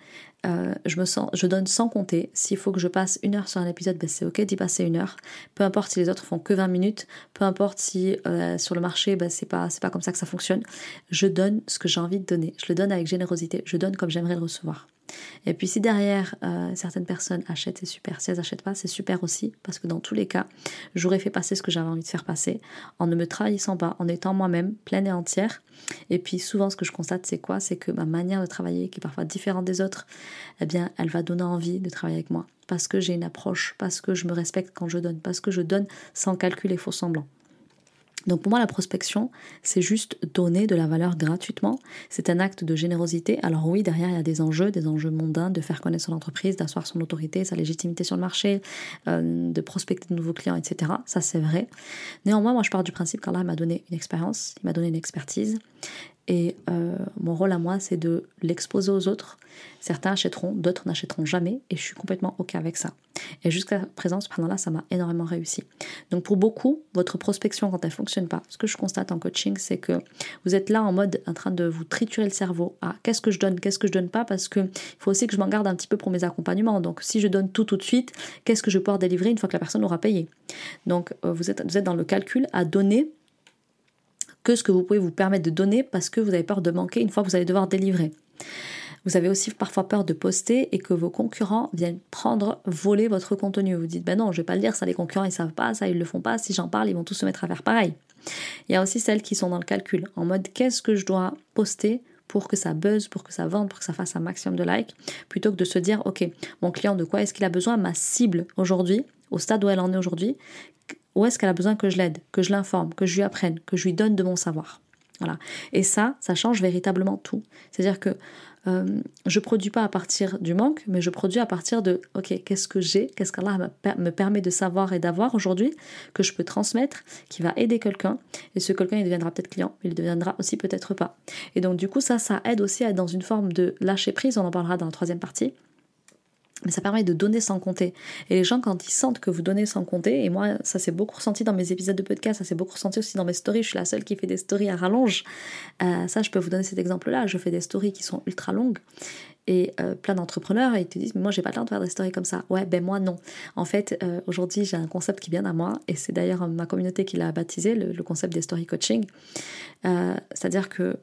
Euh, je me sens, je donne sans compter. S'il faut que je passe une heure sur un épisode, ben c'est ok d'y passer une heure. Peu importe si les autres font que 20 minutes, peu importe si euh, sur le marché, ben c'est pas, c'est pas comme ça que ça fonctionne. Je donne ce que j'ai envie de donner. Je le donne avec générosité. Je donne comme j'aimerais le recevoir. Et puis si derrière euh, certaines personnes achètent, c'est super. Si elles n'achètent pas, c'est super aussi, parce que dans tous les cas, j'aurais fait passer ce que j'avais envie de faire passer, en ne me trahissant pas, en étant moi-même pleine et entière. Et puis souvent, ce que je constate, c'est quoi? C'est que ma manière de travailler, qui est parfois différente des autres, eh bien, elle va donner envie de travailler avec moi, parce que j'ai une approche, parce que je me respecte quand je donne, parce que je donne sans calcul et faux semblant. Donc pour moi, la prospection, c'est juste donner de la valeur gratuitement. C'est un acte de générosité. Alors oui, derrière, il y a des enjeux, des enjeux mondains, de faire connaître son entreprise, d'asseoir son autorité, sa légitimité sur le marché, euh, de prospecter de nouveaux clients, etc. Ça, c'est vrai. Néanmoins, moi, je pars du principe qu'Allah m'a donné une expérience, il m'a donné une expertise. Et euh, mon rôle à moi, c'est de l'exposer aux autres. Certains achèteront, d'autres n'achèteront jamais. Et je suis complètement OK avec ça. Et jusqu'à présent, là, ça m'a énormément réussi. Donc pour beaucoup, votre prospection, quand elle fonctionne pas, ce que je constate en coaching, c'est que vous êtes là en mode en train de vous triturer le cerveau. Ah, qu'est-ce que je donne, qu'est-ce que je donne pas? Parce qu'il faut aussi que je m'en garde un petit peu pour mes accompagnements. Donc si je donne tout tout de suite, qu'est-ce que je vais pouvoir délivrer une fois que la personne aura payé? Donc euh, vous, êtes, vous êtes dans le calcul à donner que ce que vous pouvez vous permettre de donner parce que vous avez peur de manquer une fois que vous allez devoir délivrer. Vous avez aussi parfois peur de poster et que vos concurrents viennent prendre, voler votre contenu. Vous dites, ben non, je vais pas le dire, ça les concurrents ils savent pas, ça ils le font pas, si j'en parle ils vont tous se mettre à faire pareil. Il y a aussi celles qui sont dans le calcul, en mode qu'est-ce que je dois poster pour que ça buzz, pour que ça vende, pour que ça fasse un maximum de likes, plutôt que de se dire, ok, mon client de quoi est-ce qu'il a besoin, ma cible aujourd'hui, au stade où elle en est aujourd'hui, où est-ce qu'elle a besoin que je l'aide, que je l'informe, que je lui apprenne, que je lui donne de mon savoir? Voilà. Et ça, ça change véritablement tout. C'est-à-dire que euh, je produis pas à partir du manque, mais je produis à partir de OK, qu'est-ce que j'ai, qu'est-ce qu'Allah me permet de savoir et d'avoir aujourd'hui, que je peux transmettre, qui va aider quelqu'un. Et ce quelqu'un, il deviendra peut-être client, mais il deviendra aussi peut-être pas. Et donc, du coup, ça, ça aide aussi à être dans une forme de lâcher prise. On en parlera dans la troisième partie mais ça permet de donner sans compter. Et les gens, quand ils sentent que vous donnez sans compter, et moi, ça s'est beaucoup ressenti dans mes épisodes de podcast, ça s'est beaucoup ressenti aussi dans mes stories, je suis la seule qui fait des stories à rallonge. Euh, ça, je peux vous donner cet exemple-là. Je fais des stories qui sont ultra longues. Et euh, plein d'entrepreneurs, ils te disent, mais moi, j'ai pas le temps de faire des stories comme ça. Ouais, ben moi, non. En fait, euh, aujourd'hui, j'ai un concept qui vient à moi, et c'est d'ailleurs ma communauté qui l'a baptisé, le, le, concept des story coaching. C'est-à-dire que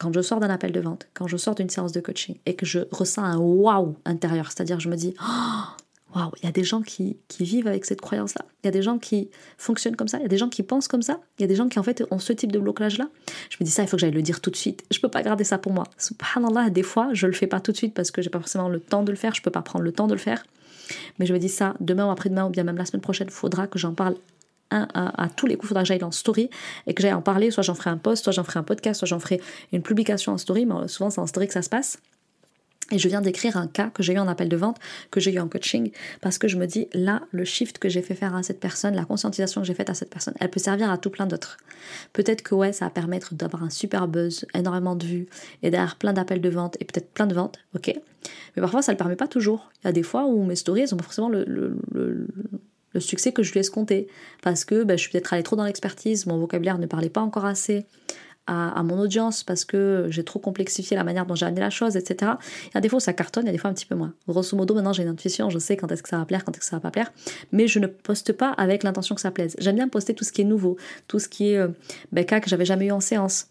quand je sors d'un appel de vente, quand je sors d'une séance de coaching et que je ressens un waouh intérieur, c'est-à-dire je me dis oh, Waouh, il y a des gens qui, vivent avec cette croyance-là. Il y a des gens qui fonctionnent comme ça. Il y a des gens qui pensent comme ça. Il y a des gens qui, en fait, ont ce type de blocage-là. Je me dis ça, il faut que j'aille le dire tout de suite. Je peux pas garder ça pour moi. Subhanallah, des fois, je le fais pas tout de suite parce que j'ai pas forcément le temps de le faire. Je peux pas prendre le temps de le faire. Mais je me dis ça, demain ou après-demain, ou bien même la semaine prochaine, il faudra que j'en parle à, tous les coups, il faudra que j'aille en story et que j'aille en parler. Soit j'en ferai un post, soit j'en ferai un podcast, soit j'en ferai une publication en story. Mais souvent, c'est en story que ça se passe. Et je viens d'écrire un cas que j'ai eu en appel de vente, que j'ai eu en coaching, parce que je me dis, là, le shift que j'ai fait faire à cette personne, la conscientisation que j'ai faite à cette personne, elle peut servir à tout plein d'autres. Peut-être que ouais, ça va permettre d'avoir un super buzz, énormément de vues, et derrière plein d'appels de vente, et peut-être plein de ventes, ok. Mais parfois, ça ne le permet pas toujours. Il y a des fois où mes stories, elles ont pas forcément le, succès que je lui ai escompté, parce que ben, je suis peut-être allée trop dans l'expertise, mon vocabulaire ne parlait pas encore assez à, mon audience parce que j'ai trop complexifié la manière dont j'ai amené la chose, etc. Y a des fois ça cartonne, y a des fois un petit peu moins. Grosso modo, maintenant j'ai une intuition, je sais quand est-ce que ça va plaire, quand est-ce que ça va pas plaire, mais je ne poste pas avec l'intention que ça plaise. J'aime bien poster tout ce qui est nouveau, tout ce qui est euh, ben, cas que j'avais jamais eu en séance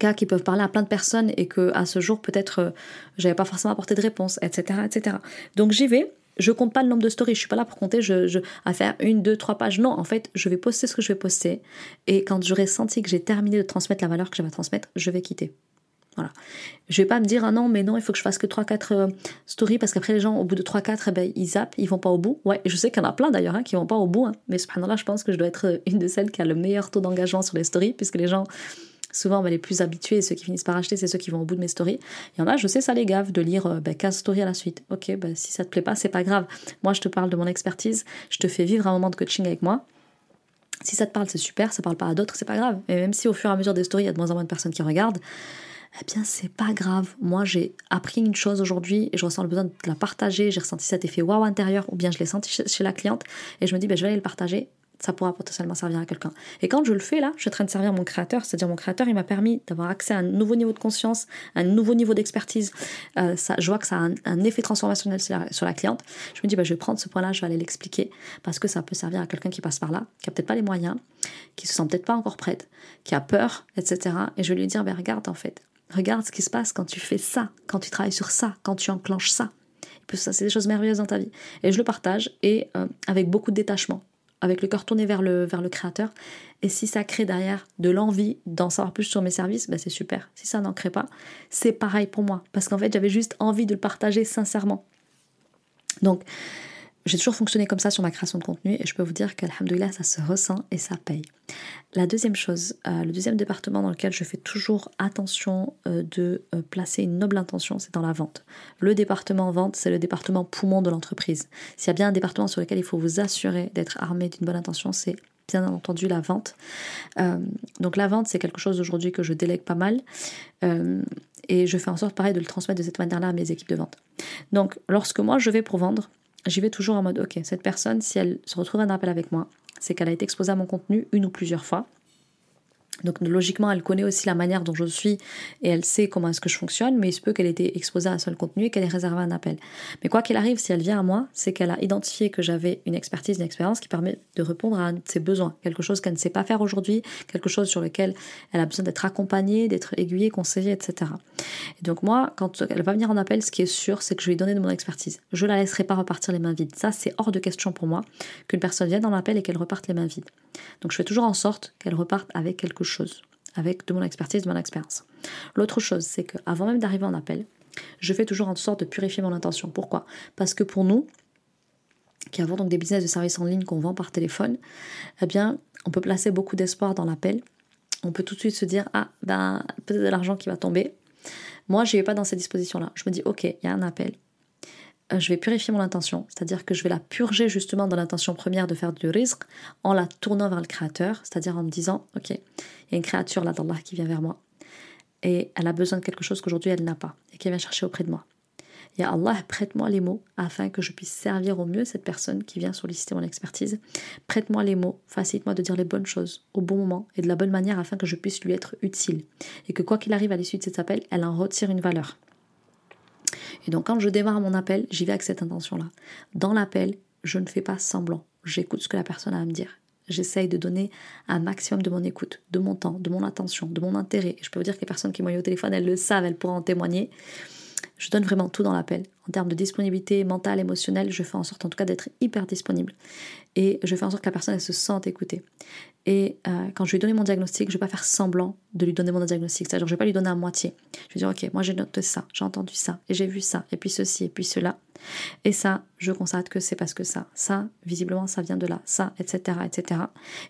cas qui peuvent parler à plein de personnes et que à ce jour peut-être euh, j'avais pas forcément apporté de réponse, etc., etc. Donc j'y vais, je compte pas le nombre de stories, je suis pas là pour compter je, à faire une, deux, trois pages. Non, en fait, je vais poster ce que je vais poster. Et quand j'aurai senti que j'ai terminé de transmettre la valeur que j'avais à transmettre, je vais quitter. Voilà. Je vais pas me dire, ah non, mais non, il faut que je fasse que 3-4 euh, stories parce qu'après les gens, au bout de 3-4, eh ben, ils zappent, ils vont pas au bout. Ouais, je sais qu'il y en a plein d'ailleurs hein, qui vont pas au bout. Hein. Mais subhanallah, je pense que je dois être une de celles qui a le meilleur taux d'engagement sur les stories puisque les gens Souvent, les plus habitués, ceux qui finissent par acheter, c'est ceux qui vont au bout de mes stories. Il y en a, je sais, ça les gave de lire 15 euh, ben, stories à la suite. Ok, ben, si ça te plaît pas, c'est pas grave. Moi, je te parle de mon expertise, je te fais vivre un moment de coaching avec moi. Si ça te parle, c'est super, ça parle pas à d'autres, c'est pas grave. Et même si au fur et à mesure des stories, il y a de moins en moins de personnes qui regardent, eh bien, c'est pas grave. Moi, j'ai appris une chose aujourd'hui et je ressens le besoin de la partager. J'ai ressenti cet effet waouh intérieur ou bien je l'ai senti chez, la cliente et je me dis, ben, je vais aller le partager ça pourra potentiellement servir à quelqu'un. Et quand je le fais là, je suis en train de servir mon créateur, c'est-à-dire mon créateur, il m'a permis d'avoir accès à un nouveau niveau de conscience, un nouveau niveau d'expertise. Euh, je vois que ça a un, effet transformationnel sur la, cliente. Je me dis, bah, je vais prendre ce point-là, je vais aller l'expliquer parce que ça peut servir à quelqu'un qui passe par là, qui a peut-être pas les moyens, qui se sent peut-être pas encore prête, qui a peur, etc. Et je vais lui dire, bah, regarde en fait, regarde ce qui se passe quand tu fais ça, quand tu travailles sur ça, quand tu enclenches ça. Ça, c'est des choses merveilleuses dans ta vie. Et je le partage et euh, avec beaucoup de détachement avec le cœur tourné vers le, vers le créateur. Et si ça crée derrière de l'envie d'en savoir plus sur mes services, ben c'est super. Si ça n'en crée pas, c'est pareil pour moi. Parce qu'en fait, j'avais juste envie de le partager sincèrement. Donc, j'ai toujours fonctionné comme ça sur ma création de contenu et je peux vous dire qu'Alhamdoulilah, ça se ressent et ça paye. La deuxième chose, euh, le deuxième département dans lequel je fais toujours attention euh, de euh, placer une noble intention, c'est dans la vente. Le département vente, c'est le département poumon de l'entreprise. S'il y a bien un département sur lequel il faut vous assurer d'être armé d'une bonne intention, c'est bien entendu la vente. donc la vente, c'est quelque chose aujourd'hui que je délègue pas mal et je fais en sorte pareil de le transmettre de cette manière-là à mes équipes de vente. Donc lorsque moi je vais pour vendre, j'y vais toujours en mode, ok, cette personne, si elle se retrouve un appel avec moi, c'est qu'elle a été exposée à mon contenu une ou plusieurs fois. Donc logiquement, elle connaît aussi la manière dont je suis et elle sait comment est-ce que je fonctionne, mais il se peut qu'elle ait été exposée à un seul contenu et qu'elle ait réservé un appel. Mais quoi qu'il arrive, si elle vient à moi, c'est qu'elle a identifié que j'avais une expertise, une expérience qui permet de répondre à ses besoins, quelque chose qu'elle ne sait pas faire aujourd'hui, quelque chose sur lequel elle a besoin d'être accompagnée, d'être aiguillée, conseillée, etc. Et donc moi, quand elle va venir en appel, ce qui est sûr, c'est que je vais lui donner de mon expertise. Je la laisserai pas repartir les mains vides. Ça, c'est hors de question pour moi qu'une personne vienne en appel et qu'elle reparte les mains vides. Donc je fais toujours en sorte qu'elle reparte avec quelque chose, avec de mon expertise, de mon expérience. L'autre chose, c'est qu'avant même d'arriver en appel, je fais toujours en sorte de purifier mon intention. Pourquoi? Parce que pour nous, qui avons donc des business de services en ligne qu'on vend par téléphone, eh bien, on peut placer beaucoup d'espoir dans l'appel. On peut tout de suite se dire, ah, ben, peut-être de l'argent qui va tomber. Moi, je n'y vais pas dans ces dispositions-là. Je me dis, ok, il y a un appel. Euh, je vais purifier mon intention, c'est-à-dire que je vais la purger justement dans l'intention première de faire du risque en la tournant vers le créateur, c'est-à-dire en me disant, ok, il y a une créature là d'Allah qui vient vers moi et elle a besoin de quelque chose qu'aujourd'hui elle n'a pas et qui vient chercher auprès de moi. Ya Allah, prête-moi les mots afin que je puisse servir au mieux cette personne qui vient solliciter mon expertise. Prête-moi les mots, facilite-moi de dire les bonnes choses au bon moment et de la bonne manière afin que je puisse lui être utile. Et que quoi qu'il arrive à l'issue de cet appel, elle en retire une valeur. Et donc quand je démarre mon appel, j'y vais avec cette intention-là. Dans l'appel, je ne fais pas semblant. J'écoute ce que la personne a à me dire. J'essaye de donner un maximum de mon écoute, de mon temps, de mon attention, de mon intérêt. Et je peux vous dire que les personnes qui m'ont eu au téléphone, elles le savent, elles pourront en témoigner. Je donne vraiment tout dans l'appel, en termes de disponibilité mentale, émotionnelle, je fais en sorte en tout cas d'être hyper disponible. Et je fais en sorte que la personne elle se sente écoutée. Et euh, quand je lui donner mon diagnostic, je ne vais pas faire semblant de lui donner mon diagnostic. C'est-à-dire, je ne vais pas lui donner à moitié. Je vais dire, ok, moi j'ai noté ça, j'ai entendu ça, et j'ai vu ça, et puis ceci, et puis cela. Et ça, je constate que c'est parce que ça, ça, visiblement, ça vient de là, ça, etc., etc.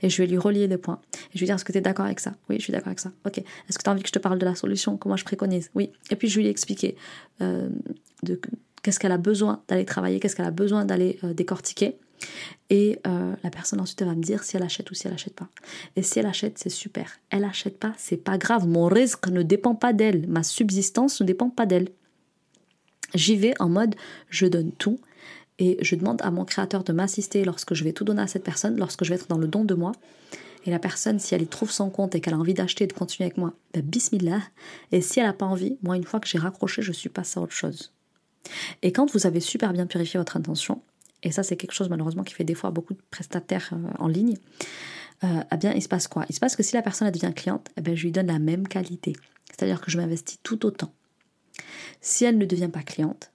Et je vais lui relier les points. Et je vais dire, est-ce que tu es d'accord avec ça? Oui, je suis d'accord avec ça. Ok. Est-ce que tu as envie que je te parle de la solution? Que moi je préconise? Oui. Et puis je vais lui expliquer euh, de qu'est-ce qu'elle a besoin d'aller travailler, qu'est-ce qu'elle a besoin d'aller euh, décortiquer. Et euh, la personne ensuite va me dire si elle achète ou si elle achète pas. Et si elle achète, c'est super. Elle achète pas, c'est pas grave. Mon risque ne dépend pas d'elle. Ma subsistance ne dépend pas d'elle. J'y vais en mode je donne tout et je demande à mon créateur de m'assister lorsque je vais tout donner à cette personne, lorsque je vais être dans le don de moi. Et la personne, si elle y trouve son compte et qu'elle a envie d'acheter et de continuer avec moi, ben bismillah. Et si elle n'a pas envie, moi, une fois que j'ai raccroché, je suis passée à autre chose. Et quand vous avez super bien purifié votre intention, et ça c'est quelque chose malheureusement qui fait des fois beaucoup de prestataires euh, en ligne, euh, eh bien il se passe quoi? Il se passe que si la personne devient cliente, eh bien, je lui donne la même qualité. C'est-à-dire que je m'investis tout autant. Si elle ne devient pas cliente,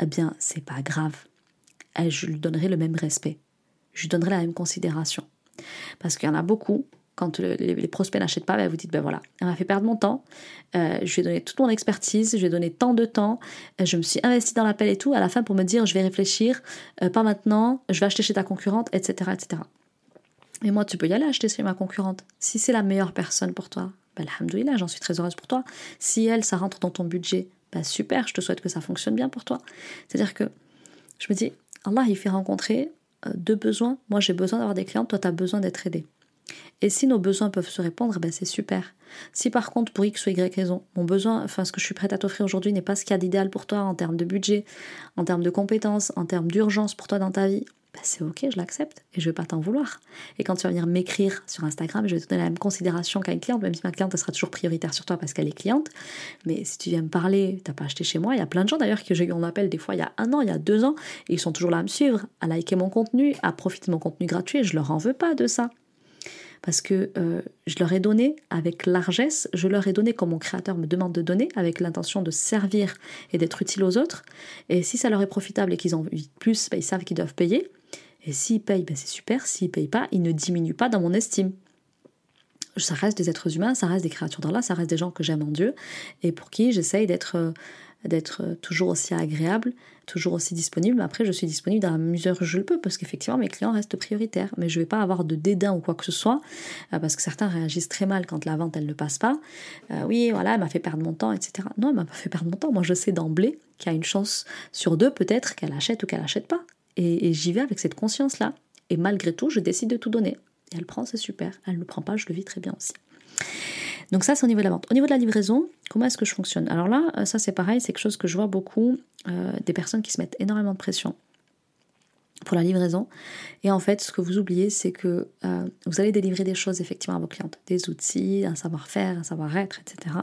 eh bien c'est pas grave. je lui donnerai le même respect. Je lui donnerai la même considération. Parce qu'il y en a beaucoup, quand les, prospects n'achètent pas, ben, vous dites, ben voilà, elle m'a fait perdre mon temps, euh, je lui ai donné toute mon expertise, je lui ai donné tant de temps, euh, je me suis investi dans l'appel et tout, à la fin pour me dire, je vais réfléchir, euh, pas maintenant, je vais acheter chez ta concurrente, etc., etc. Et moi, tu peux y aller acheter chez ma concurrente. Si c'est la meilleure personne pour toi, ben, alhamdoulilah, j'en suis très heureuse pour toi. Si elle, ça rentre dans ton budget, ben, super, je te souhaite que ça fonctionne bien pour toi. C'est-à-dire que je me dis, Allah, il fait rencontrer deux besoins. Moi, j'ai besoin d'avoir des clients, toi, tu as besoin d'être aidé. Et si nos besoins peuvent se répondre, ben c'est super. Si par contre, pour X ou Y raison, mon besoin, enfin ce que je suis prête à t'offrir aujourd'hui n'est pas ce qu'il y a d'idéal pour toi en termes de budget, en termes de compétences, en termes d'urgence pour toi dans ta vie, ben c'est ok, je l'accepte et je vais pas t'en vouloir. Et quand tu vas venir m'écrire sur Instagram, je vais te donner la même considération qu'à une cliente, même si ma cliente sera toujours prioritaire sur toi parce qu'elle est cliente. Mais si tu viens me parler, t'as pas acheté chez moi, il y a plein de gens d'ailleurs que j'ai eu en appel des fois il y a un an, il y a deux ans, et ils sont toujours là à me suivre, à liker mon contenu, à profiter de mon contenu gratuit, et je leur en veux pas de ça parce que euh, je leur ai donné avec largesse, je leur ai donné comme mon créateur me demande de donner, avec l'intention de servir et d'être utile aux autres. Et si ça leur est profitable et qu'ils ont envie plus, ben, ils savent qu'ils doivent payer. Et s'ils payent, ben, c'est super. S'ils payent pas, ils ne diminuent pas dans mon estime. Ça reste des êtres humains, ça reste des créatures d'Allah, ça reste des gens que j'aime en Dieu et pour qui j'essaye d'être euh, d'être euh, toujours aussi agréable, toujours aussi disponible. Après, je suis disponible dans la mesure où je le peux, parce qu'effectivement, mes clients restent prioritaires. Mais je ne vais pas avoir de dédain ou quoi que ce soit, euh, parce que certains réagissent très mal quand la vente, elle ne passe pas. Euh, oui, voilà, elle m'a fait perdre mon temps, etc. Non, elle m'a pas fait perdre mon temps. Moi, je sais d'emblée qu'il y a une chance sur deux, peut-être, qu'elle achète ou qu'elle n'achète pas. Et, j'y vais avec cette conscience-là. Et malgré tout, je décide de tout donner. Et elle prend, c'est super. Elle ne le prend pas, je le vis très bien aussi. Donc ça, c'est au niveau de la vente. Au niveau de la livraison, comment est-ce que je fonctionne? Alors là, euh, ça c'est pareil, c'est quelque chose que je vois beaucoup, euh, des personnes qui se mettent énormément de pression pour la livraison. Et en fait, ce que vous oubliez, c'est que euh, vous allez délivrer des choses effectivement à vos clientes, des outils, un savoir-faire, un savoir-être, etc.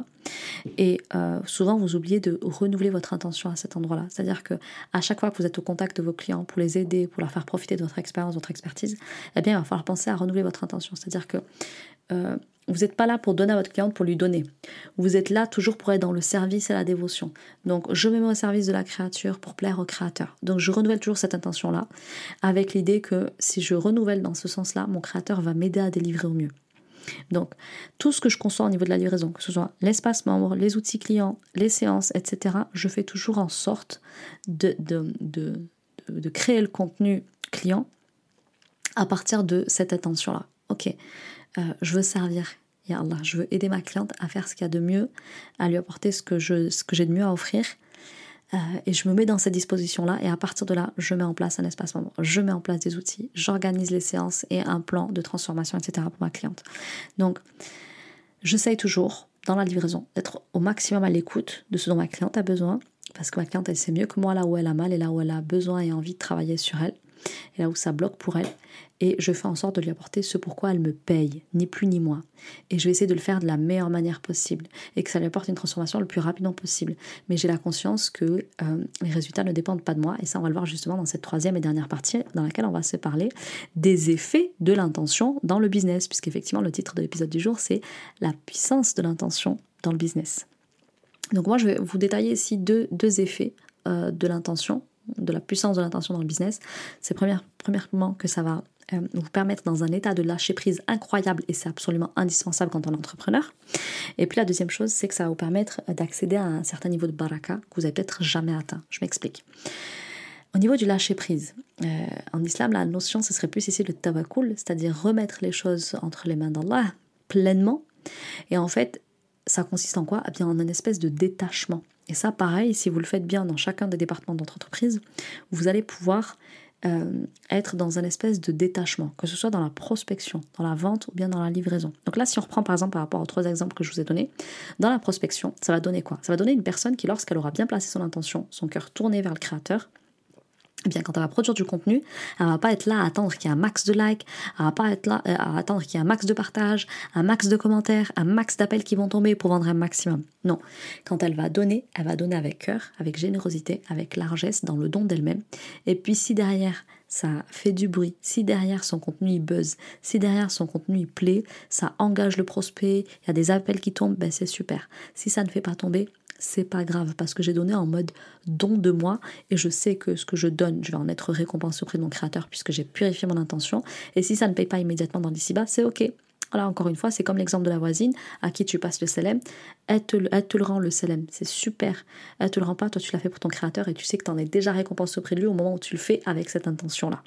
Et souvent, vous oubliez de renouveler votre intention à cet endroit-là. C'est-à-dire que à chaque fois que vous êtes au contact de vos clients pour les aider, pour leur faire profiter de votre expérience, votre expertise, eh bien, il va falloir penser à renouveler votre intention. C'est-à-dire que vous n'êtes pas là pour donner à votre cliente pour lui donner. Vous êtes là toujours pour être dans le service et la dévotion. Donc je me mets au service de la créature pour plaire au créateur. Donc je renouvelle toujours cette intention-là, avec l'idée que si je renouvelle dans ce sens-là, mon créateur va m'aider à délivrer au mieux. Donc tout ce que je conçois au niveau de la livraison, que ce soit l'espace membre, les outils clients, les séances, etc., je fais toujours en sorte de, de, créer le contenu client à partir de cette intention-là. Ok, euh, je veux servir. Je veux aider ma cliente à faire ce qu'il y a de mieux, à lui apporter ce que, j'ai de mieux à offrir. Euh, et je me mets dans cette disposition-là et à partir de là, je mets en place un espace moment, je mets en place des outils, j'organise les séances et un plan de transformation, etc. pour ma cliente. Donc, j'essaye toujours, dans la livraison, d'être au maximum à l'écoute de ce dont ma cliente a besoin, parce que ma cliente, elle sait mieux que moi là où elle a mal et là où elle a besoin et envie de travailler sur elle et là où ça bloque pour elle. Et je fais en sorte de lui apporter ce pourquoi elle me paye, ni plus ni moins. Et je vais essayer de le faire de la meilleure manière possible et que ça lui apporte une transformation le plus rapidement possible. Mais j'ai la conscience que euh, les résultats ne dépendent pas de moi. Et ça, on va le voir justement dans cette troisième et dernière partie dans laquelle on va se parler des effets de l'intention dans le business. Puisqu'effectivement, le titre de l'épisode du jour, c'est la puissance de l'intention dans le business. Donc moi, je vais vous détailler ici deux, effets euh, de l'intention, de la puissance de l'intention dans le business, c'est premièrement que ça va euh, vous permettre dans un état de lâcher prise incroyable et c'est absolument indispensable quand on est entrepreneur. Et puis la deuxième chose, c'est que ça va vous permettre d'accéder à un certain niveau de baraka que vous n'avez peut-être jamais atteint. Je m'explique. Au niveau du lâcher prise, euh, en islam, la notion, ce serait plus ici le tawakkul, c'est-à-dire remettre les choses entre les mains d'Allah pleinement. Et en fait, ça consiste en quoi? Eh bien, En une espèce de détachement. Et ça, pareil, si vous le faites bien dans chacun des départements d'entreprise, vous allez pouvoir euh, être dans un espèce de détachement, que ce soit dans la prospection, dans la vente ou bien dans la livraison. Donc là, si on reprend par exemple par rapport aux trois exemples que je vous ai donnés, dans la prospection, ça va donner quoi? Ça va donner une personne qui, lorsqu'elle aura bien placé son intention, son cœur tourné vers le créateur, eh bien, quand elle va produire du contenu, elle va pas être là à attendre qu'il y ait un max de likes, elle va pas être là euh, à attendre qu'il y ait un max de partages, un max de commentaires, un max d'appels qui vont tomber pour vendre un maximum. Non. Quand elle va donner, elle va donner avec cœur, avec générosité, avec largesse, dans le don d'elle-même. Et puis, si derrière, ça fait du bruit, si derrière son contenu buzz, si derrière son contenu plaît, ça engage le prospect, il y a des appels qui tombent, ben c'est super. Si ça ne fait pas tomber, c'est pas grave parce que j'ai donné en mode don de moi et je sais que ce que je donne, je vais en être récompensé auprès de mon créateur puisque j'ai purifié mon intention. Et si ça ne paye pas immédiatement dans l'ici-bas, c'est ok. Voilà, encore une fois, c'est comme l'exemple de la voisine à qui tu passes le selem. Elle te, le rend le selem, c'est super. Elle te le rend pas, toi tu l'as fait pour ton créateur et tu sais que tu en es déjà récompensé auprès de lui au moment où tu le fais avec cette intention-là.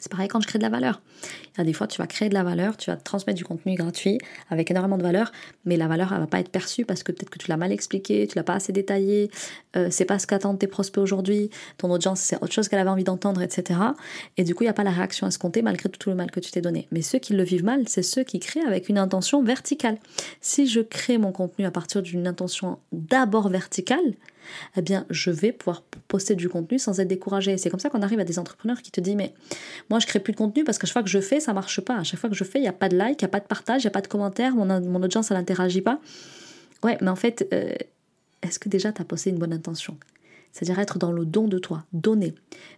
C'est pareil quand je crée de la valeur. Il y a des fois, tu vas créer de la valeur, tu vas transmettre du contenu gratuit avec énormément de valeur, mais la valeur, elle va pas être perçue parce que peut-être que tu l'as mal expliqué, tu l'as pas assez détaillé, euh, c'est pas ce qu'attendent tes prospects aujourd'hui, ton audience, c'est autre chose qu'elle avait envie d'entendre, etc. Et du coup, il n'y a pas la réaction escomptée malgré tout le mal que tu t'es donné. Mais ceux qui le vivent mal, c'est ceux qui créent avec une intention verticale. Si je crée mon contenu à partir d'une intention d'abord verticale, eh bien, je vais pouvoir poster du contenu sans être découragé. C'est comme ça qu'on arrive à des entrepreneurs qui te disent, mais moi, je crée plus de contenu parce qu'à chaque fois que je fais, ça marche pas. À chaque fois que je fais, il n'y a pas de like, il n'y a pas de partage, il n'y a pas de commentaire, mon, mon audience, elle n'interagit pas. Ouais, mais en fait, euh, est-ce que déjà tu as posté une bonne intention? C'est-à-dire être dans le don de toi, donner.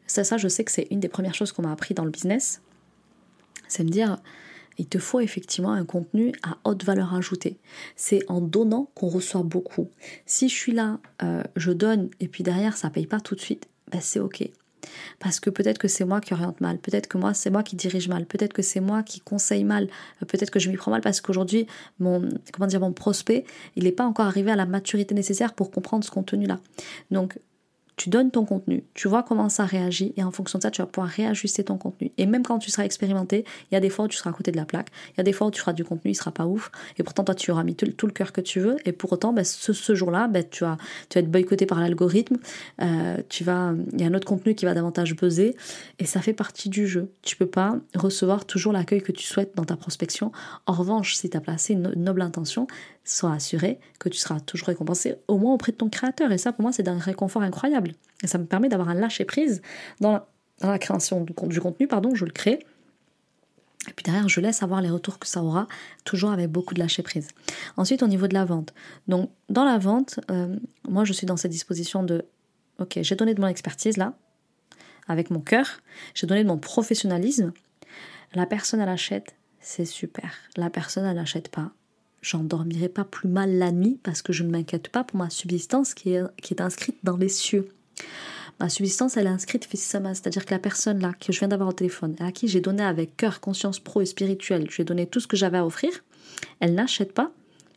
Ça, ça, je sais que c'est une des premières choses qu'on m'a appris dans le business. C'est me dire, il te faut effectivement un contenu à haute valeur ajoutée. C'est en donnant qu'on reçoit beaucoup. Si je suis là, euh, je donne et puis derrière ça paye pas tout de suite, ben c'est ok. Parce que peut-être que c'est moi qui oriente mal, peut-être que moi c'est moi qui dirige mal, peut-être que c'est moi qui conseille mal, euh, peut-être que je m'y prends mal parce qu'aujourd'hui mon comment dire mon prospect il n'est pas encore arrivé à la maturité nécessaire pour comprendre ce contenu là. Donc tu donnes ton contenu, tu vois comment ça réagit et en fonction de ça, tu vas pouvoir réajuster ton contenu. Et même quand tu seras expérimenté, il y a des fois où tu seras à côté de la plaque, il y a des fois où tu feras du contenu, il sera pas ouf, et pourtant toi tu auras mis tout, le cœur que tu veux, et pour autant, ben, ce, jour-là, ben, tu, vas, être boycotté par l'algorithme, euh, il y a un autre contenu qui va davantage buzzer, et ça fait partie du jeu. Tu peux pas recevoir toujours l'accueil que tu souhaites dans ta prospection. En revanche, si tu as placé une noble intention, sois assuré que tu seras toujours récompensé au moins auprès de ton créateur. Et ça, pour moi, c'est d'un réconfort incroyable. Et ça me permet d'avoir un lâcher-prise dans, la, création du, du, contenu, pardon, je le crée. Et puis derrière, je laisse avoir les retours que ça aura, toujours avec beaucoup de lâcher-prise. Ensuite, au niveau de la vente. Donc, dans la vente, euh, moi, je suis dans cette disposition de, ok, j'ai donné de mon expertise là, avec mon cœur, j'ai donné de mon professionnalisme. La personne, elle achète, c'est super. La personne, elle n'achète pas, j'en dormirai pas plus mal la nuit parce que je ne m'inquiète pas pour ma subsistance qui est, inscrite dans les cieux. Ma subsistance, elle est inscrite Fissama, c'est-à-dire que la personne là que je viens d'avoir au téléphone, à qui j'ai donné avec cœur, conscience pro et spirituelle, je lui ai donné tout ce que j'avais à offrir, elle n'achète pas,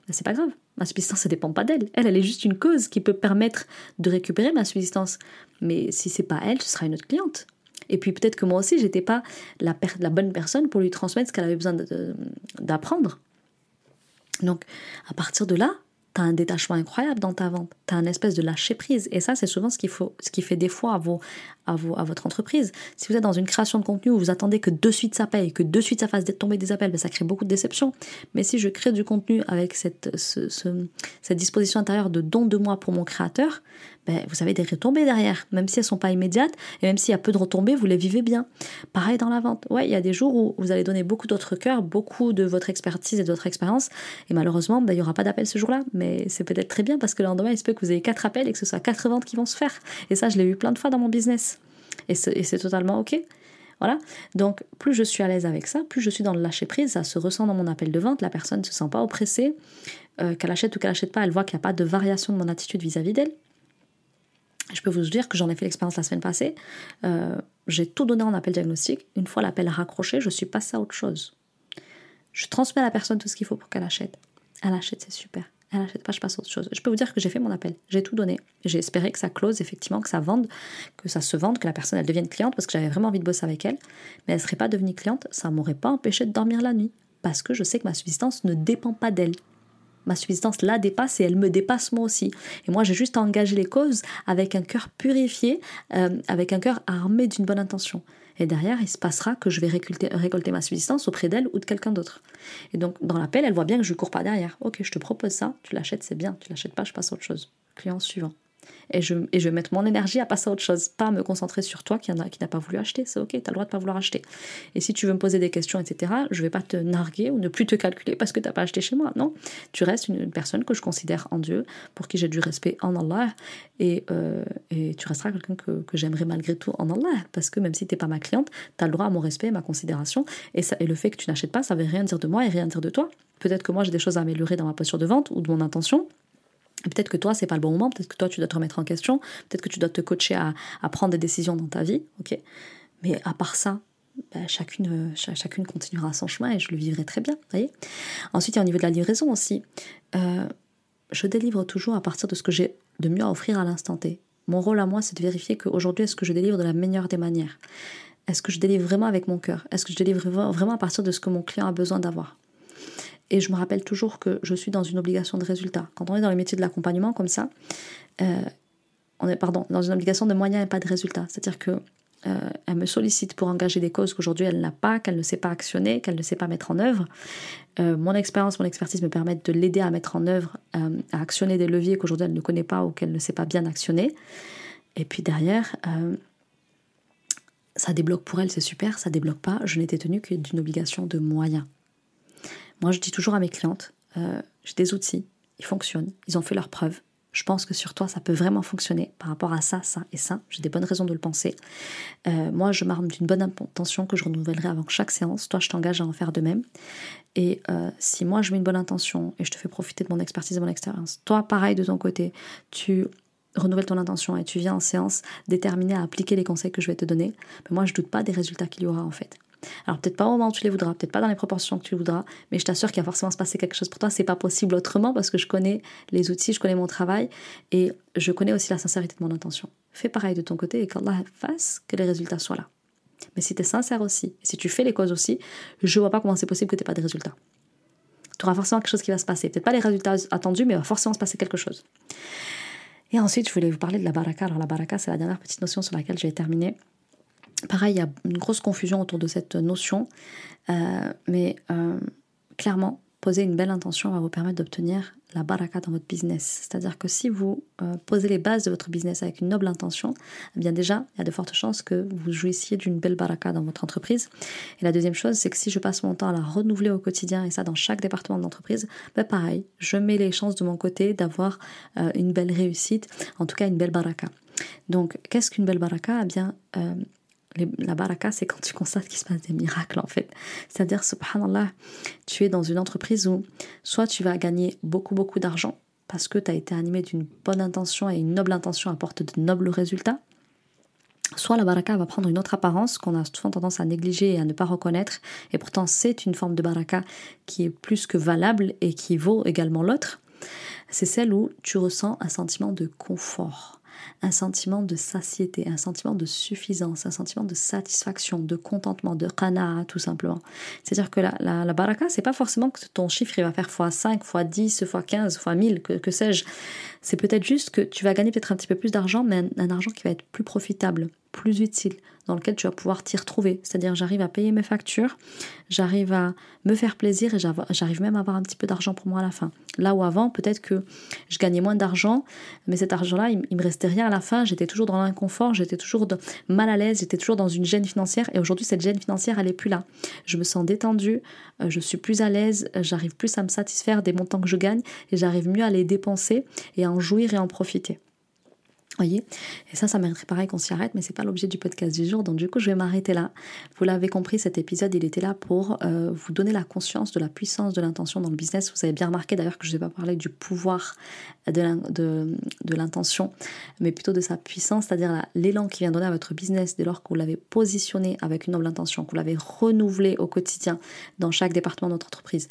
ben, c'est pas grave. Ma subsistance, ça dépend pas d'elle. Elle, elle est juste une cause qui peut permettre de récupérer ma subsistance. Mais si c'est pas elle, ce sera une autre cliente. Et puis peut-être que moi aussi, j'étais pas la bonne personne pour lui transmettre ce qu'elle avait besoin d'apprendre. Donc, à partir de là, tu as un détachement incroyable dans ta vente. Tu as un espèce de lâcher prise. Et ça, c'est souvent ce, qui fait défaut à, vos, à, votre entreprise. Si vous êtes dans une création de contenu où vous attendez que de suite ça paye, que de suite ça fasse tomber des appels, ben ça crée beaucoup de déception. Mais si je crée du contenu avec cette, ce, cette disposition intérieure de don de moi pour mon créateur, ben, vous avez des retombées derrière, même si elles sont pas immédiates et même s'il y a peu de retombées, vous les vivez bien. Pareil dans la vente. Ouais, il y a des jours où vous allez donner beaucoup d'autres cœur, beaucoup de votre expertise et de votre expérience, et malheureusement, ben, il n'y aura pas d'appel ce jour-là. Mais c'est peut-être très bien parce que le lendemain, il se peut que vous ayez quatre appels et que ce soit quatre ventes qui vont se faire. Et ça, je l'ai vu plein de fois dans mon business. Et c'est totalement ok. Voilà. Donc, plus je suis à l'aise avec ça, plus je suis dans le lâcher prise, ça se ressent dans mon appel de vente. La personne ne se sent pas oppressée, euh, qu'elle achète ou qu'elle achète pas, elle voit qu'il n'y a pas de variation de mon attitude vis-à-vis d'elle. Je peux vous dire que j'en ai fait l'expérience la semaine passée. Euh, j'ai tout donné en appel diagnostic. Une fois l'appel raccroché, je suis passée à autre chose. Je transmets à la personne tout ce qu'il faut pour qu'elle achète. Elle achète, c'est super. Elle achète pas, je passe à autre chose. Je peux vous dire que j'ai fait mon appel. J'ai tout donné. J'ai espéré que ça close, effectivement, que ça vende, que ça se vende, que la personne elle devienne cliente parce que j'avais vraiment envie de bosser avec elle. Mais elle serait pas devenue cliente, ça m'aurait pas empêché de dormir la nuit. Parce que je sais que ma subsistance ne dépend pas d'elle ma subsistance la dépasse et elle me dépasse moi aussi. Et moi, j'ai juste à engager les causes avec un cœur purifié, euh, avec un cœur armé d'une bonne intention. Et derrière, il se passera que je vais récolter, ma subsistance auprès d'elle ou de quelqu'un d'autre. Et donc, dans l'appel, elle voit bien que je ne cours pas derrière. Ok, je te propose ça, tu l'achètes, c'est bien. Tu l'achètes pas, je passe à autre chose. Client suivant et je, et vais mettre mon énergie à passer à autre chose, pas me concentrer sur toi qui, qui n'a pas voulu acheter, c'est ok, tu as le droit de pas vouloir acheter. Et si tu veux me poser des questions, etc., je vais pas te narguer ou ne plus te calculer parce que tu n'as pas acheté chez moi, non. Tu restes une, personne que je considère en Dieu, pour qui j'ai du respect en Allah, et, euh, et tu resteras quelqu'un que, j'aimerais malgré tout en Allah, parce que même si tu n'es pas ma cliente, tu as le droit à mon respect, à ma considération, et, ça, et le fait que tu n'achètes pas, ça veut rien dire de moi et rien dire de toi. Peut-être que moi j'ai des choses à améliorer dans ma posture de vente ou de mon intention, Peut-être que toi, c'est pas le bon moment, peut-être que toi, tu dois te remettre en question, peut-être que tu dois te coacher à, prendre des décisions dans ta vie, ok. Mais à part ça, bah, chacune, chacune continuera son chemin et je le vivrai très bien, voyez. Ensuite, il y a au niveau de la livraison aussi. Euh, je délivre toujours à partir de ce que j'ai de mieux à offrir à l'instant T. Mon rôle à moi, c'est de vérifier qu'aujourd'hui, est-ce que je délivre de la meilleure des manières? Est-ce que je délivre vraiment avec mon cœur? Est-ce que je délivre vraiment à partir de ce que mon client a besoin d'avoir? Et je me rappelle toujours que je suis dans une obligation de résultat. Quand on est dans les métiers de l'accompagnement comme ça, euh, on est pardon, dans une obligation de moyens et pas de résultats. C'est-à-dire que euh, elle me sollicite pour engager des causes qu'aujourd'hui elle n'a pas, qu'elle ne sait pas actionner, qu'elle ne sait pas mettre en œuvre. Euh, mon expérience, mon expertise me permettent de l'aider à mettre en œuvre, à actionner des leviers qu'aujourd'hui elle ne connaît pas ou qu'elle ne sait pas bien actionner. Et puis derrière, ça débloque pour elle, c'est super, ça débloque pas. Je n'étais tenue que d'une obligation de moyens. Moi, je dis toujours à mes clientes, euh, j'ai des outils, ils fonctionnent, ils ont fait leurs preuves. Je pense que sur toi, ça peut vraiment fonctionner par rapport à ça, ça et ça. J'ai des bonnes raisons de le penser. Euh, moi, je m'arme d'une bonne intention que je renouvellerai avant chaque séance. Toi, je t'engage à en faire de même. Et euh, si moi, je mets une bonne intention et je te fais profiter de mon expertise et mon expérience, toi, pareil de ton côté, tu renouvelles ton intention et tu viens en séance déterminé à appliquer les conseils que je vais te donner, mais moi, je doute pas des résultats qu'il y aura en fait. Alors peut-être pas au moment où tu les voudras, peut-être pas dans les proportions que tu voudras, mais je t'assure qu'il va forcément se passer quelque chose pour toi. C'est pas possible autrement parce que je connais les outils, je connais mon travail et je connais aussi la sincérité de mon intention. Fais pareil de ton côté et qu'Allah fasse que les résultats soient là. Mais si tu es sincère aussi, si tu fais les causes aussi, je vois pas comment c'est possible que tu pas de résultats. Tu auras forcément quelque chose qui va se passer. Peut-être pas les résultats attendus, mais il va forcément se passer quelque chose. Et ensuite, je voulais vous parler de la baraka. Alors la baraka, c'est la dernière petite notion sur laquelle je vais terminer. Pareil, il y a une grosse confusion autour de cette notion, euh, mais euh, clairement, poser une belle intention va vous permettre d'obtenir la baraka dans votre business. C'est-à-dire que si vous euh, posez les bases de votre business avec une noble intention, eh bien déjà, il y a de fortes chances que vous jouissiez d'une belle baraka dans votre entreprise. Et la deuxième chose, c'est que si je passe mon temps à la renouveler au quotidien, et ça dans chaque département de l'entreprise, ben pareil, je mets les chances de mon côté d'avoir une belle réussite, en tout cas une belle baraka. Donc, qu'est-ce qu'une belle baraka? Eh bien, la baraka, c'est quand tu constates qu'il se passe des miracles en fait. C'est-à-dire, subhanallah, tu es dans une entreprise où soit tu vas gagner beaucoup, beaucoup d'argent parce que tu as été animé d'une bonne intention et une noble intention apporte de nobles résultats. Soit la baraka va prendre une autre apparence qu'on a souvent tendance à négliger et à ne pas reconnaître, et pourtant c'est une forme de baraka qui est plus que valable et qui vaut également l'autre. C'est celle où tu ressens un sentiment de confort un sentiment de satiété, un sentiment de suffisance, un sentiment de satisfaction, de contentement, de qana'a tout simplement. C'est-à-dire que la, la, la baraka, c'est pas forcément que ton chiffre il va faire x5, x10, x15, x1000, que, que sais-je. C'est peut-être juste que tu vas gagner peut-être un petit peu plus d'argent, mais un argent qui va être plus profitable, plus utile, dans lequel tu vas pouvoir t'y retrouver. C'est-à-dire j'arrive à payer mes factures, j'arrive à me faire plaisir et j'arrive même à avoir un petit peu d'argent pour moi à la fin. Là où avant, peut-être que je gagnais moins d'argent, mais cet argent-là, il, me restait rien à la fin, j'étais toujours dans l'inconfort, j'étais toujours mal à l'aise, j'étais toujours dans une gêne financière et aujourd'hui cette gêne financière, elle est plus là. Je me sens détendue, euh, je suis plus à l'aise, j'arrive plus à me satisfaire des montants que je gagne et j'arrive mieux à les dépenser et à en jouir et en profiter. Voyez? Et ça, ça mériterait pareil qu'on s'y arrête, mais c'est pas l'objet du podcast du jour. Donc du coup, je vais m'arrêter là. Vous l'avez compris, cet épisode, il était là pour euh, vous donner la conscience de la puissance de l'intention dans le business. Vous avez bien remarqué d'ailleurs que je ne vais pas parler du pouvoir de l'intention, mais plutôt de sa puissance, c'est-à-dire l'élan qui vient donner à votre business dès lors que vous l'avez positionné avec une noble intention, que vous l'avez renouvelé au quotidien dans chaque département de votre entreprise.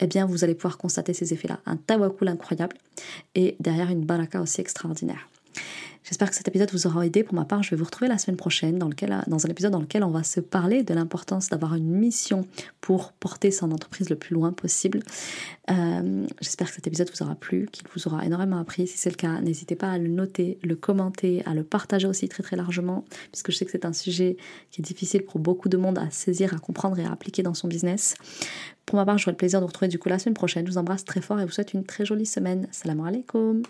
Eh bien, vous allez pouvoir constater ces effets-là. Un tawakul incroyable et derrière une baraka aussi extraordinaire. J'espère que cet épisode vous aura aidé. Pour ma part, je vais vous retrouver la semaine prochaine dans, un épisode dans lequel on va se parler de l'importance d'avoir une mission pour porter son entreprise le plus loin possible. Euh, j'espère que cet épisode vous aura plu, qu'il vous aura énormément appris. Si c'est le cas, n'hésitez pas à le noter, le commenter, à le partager aussi très très largement, puisque je sais que c'est un sujet qui est difficile pour beaucoup de monde à saisir, à comprendre et à appliquer dans son business. Pour ma part, j'aurai le plaisir de vous retrouver du coup la semaine prochaine. Je vous embrasse très fort et vous souhaite une très jolie semaine. Salam alaikum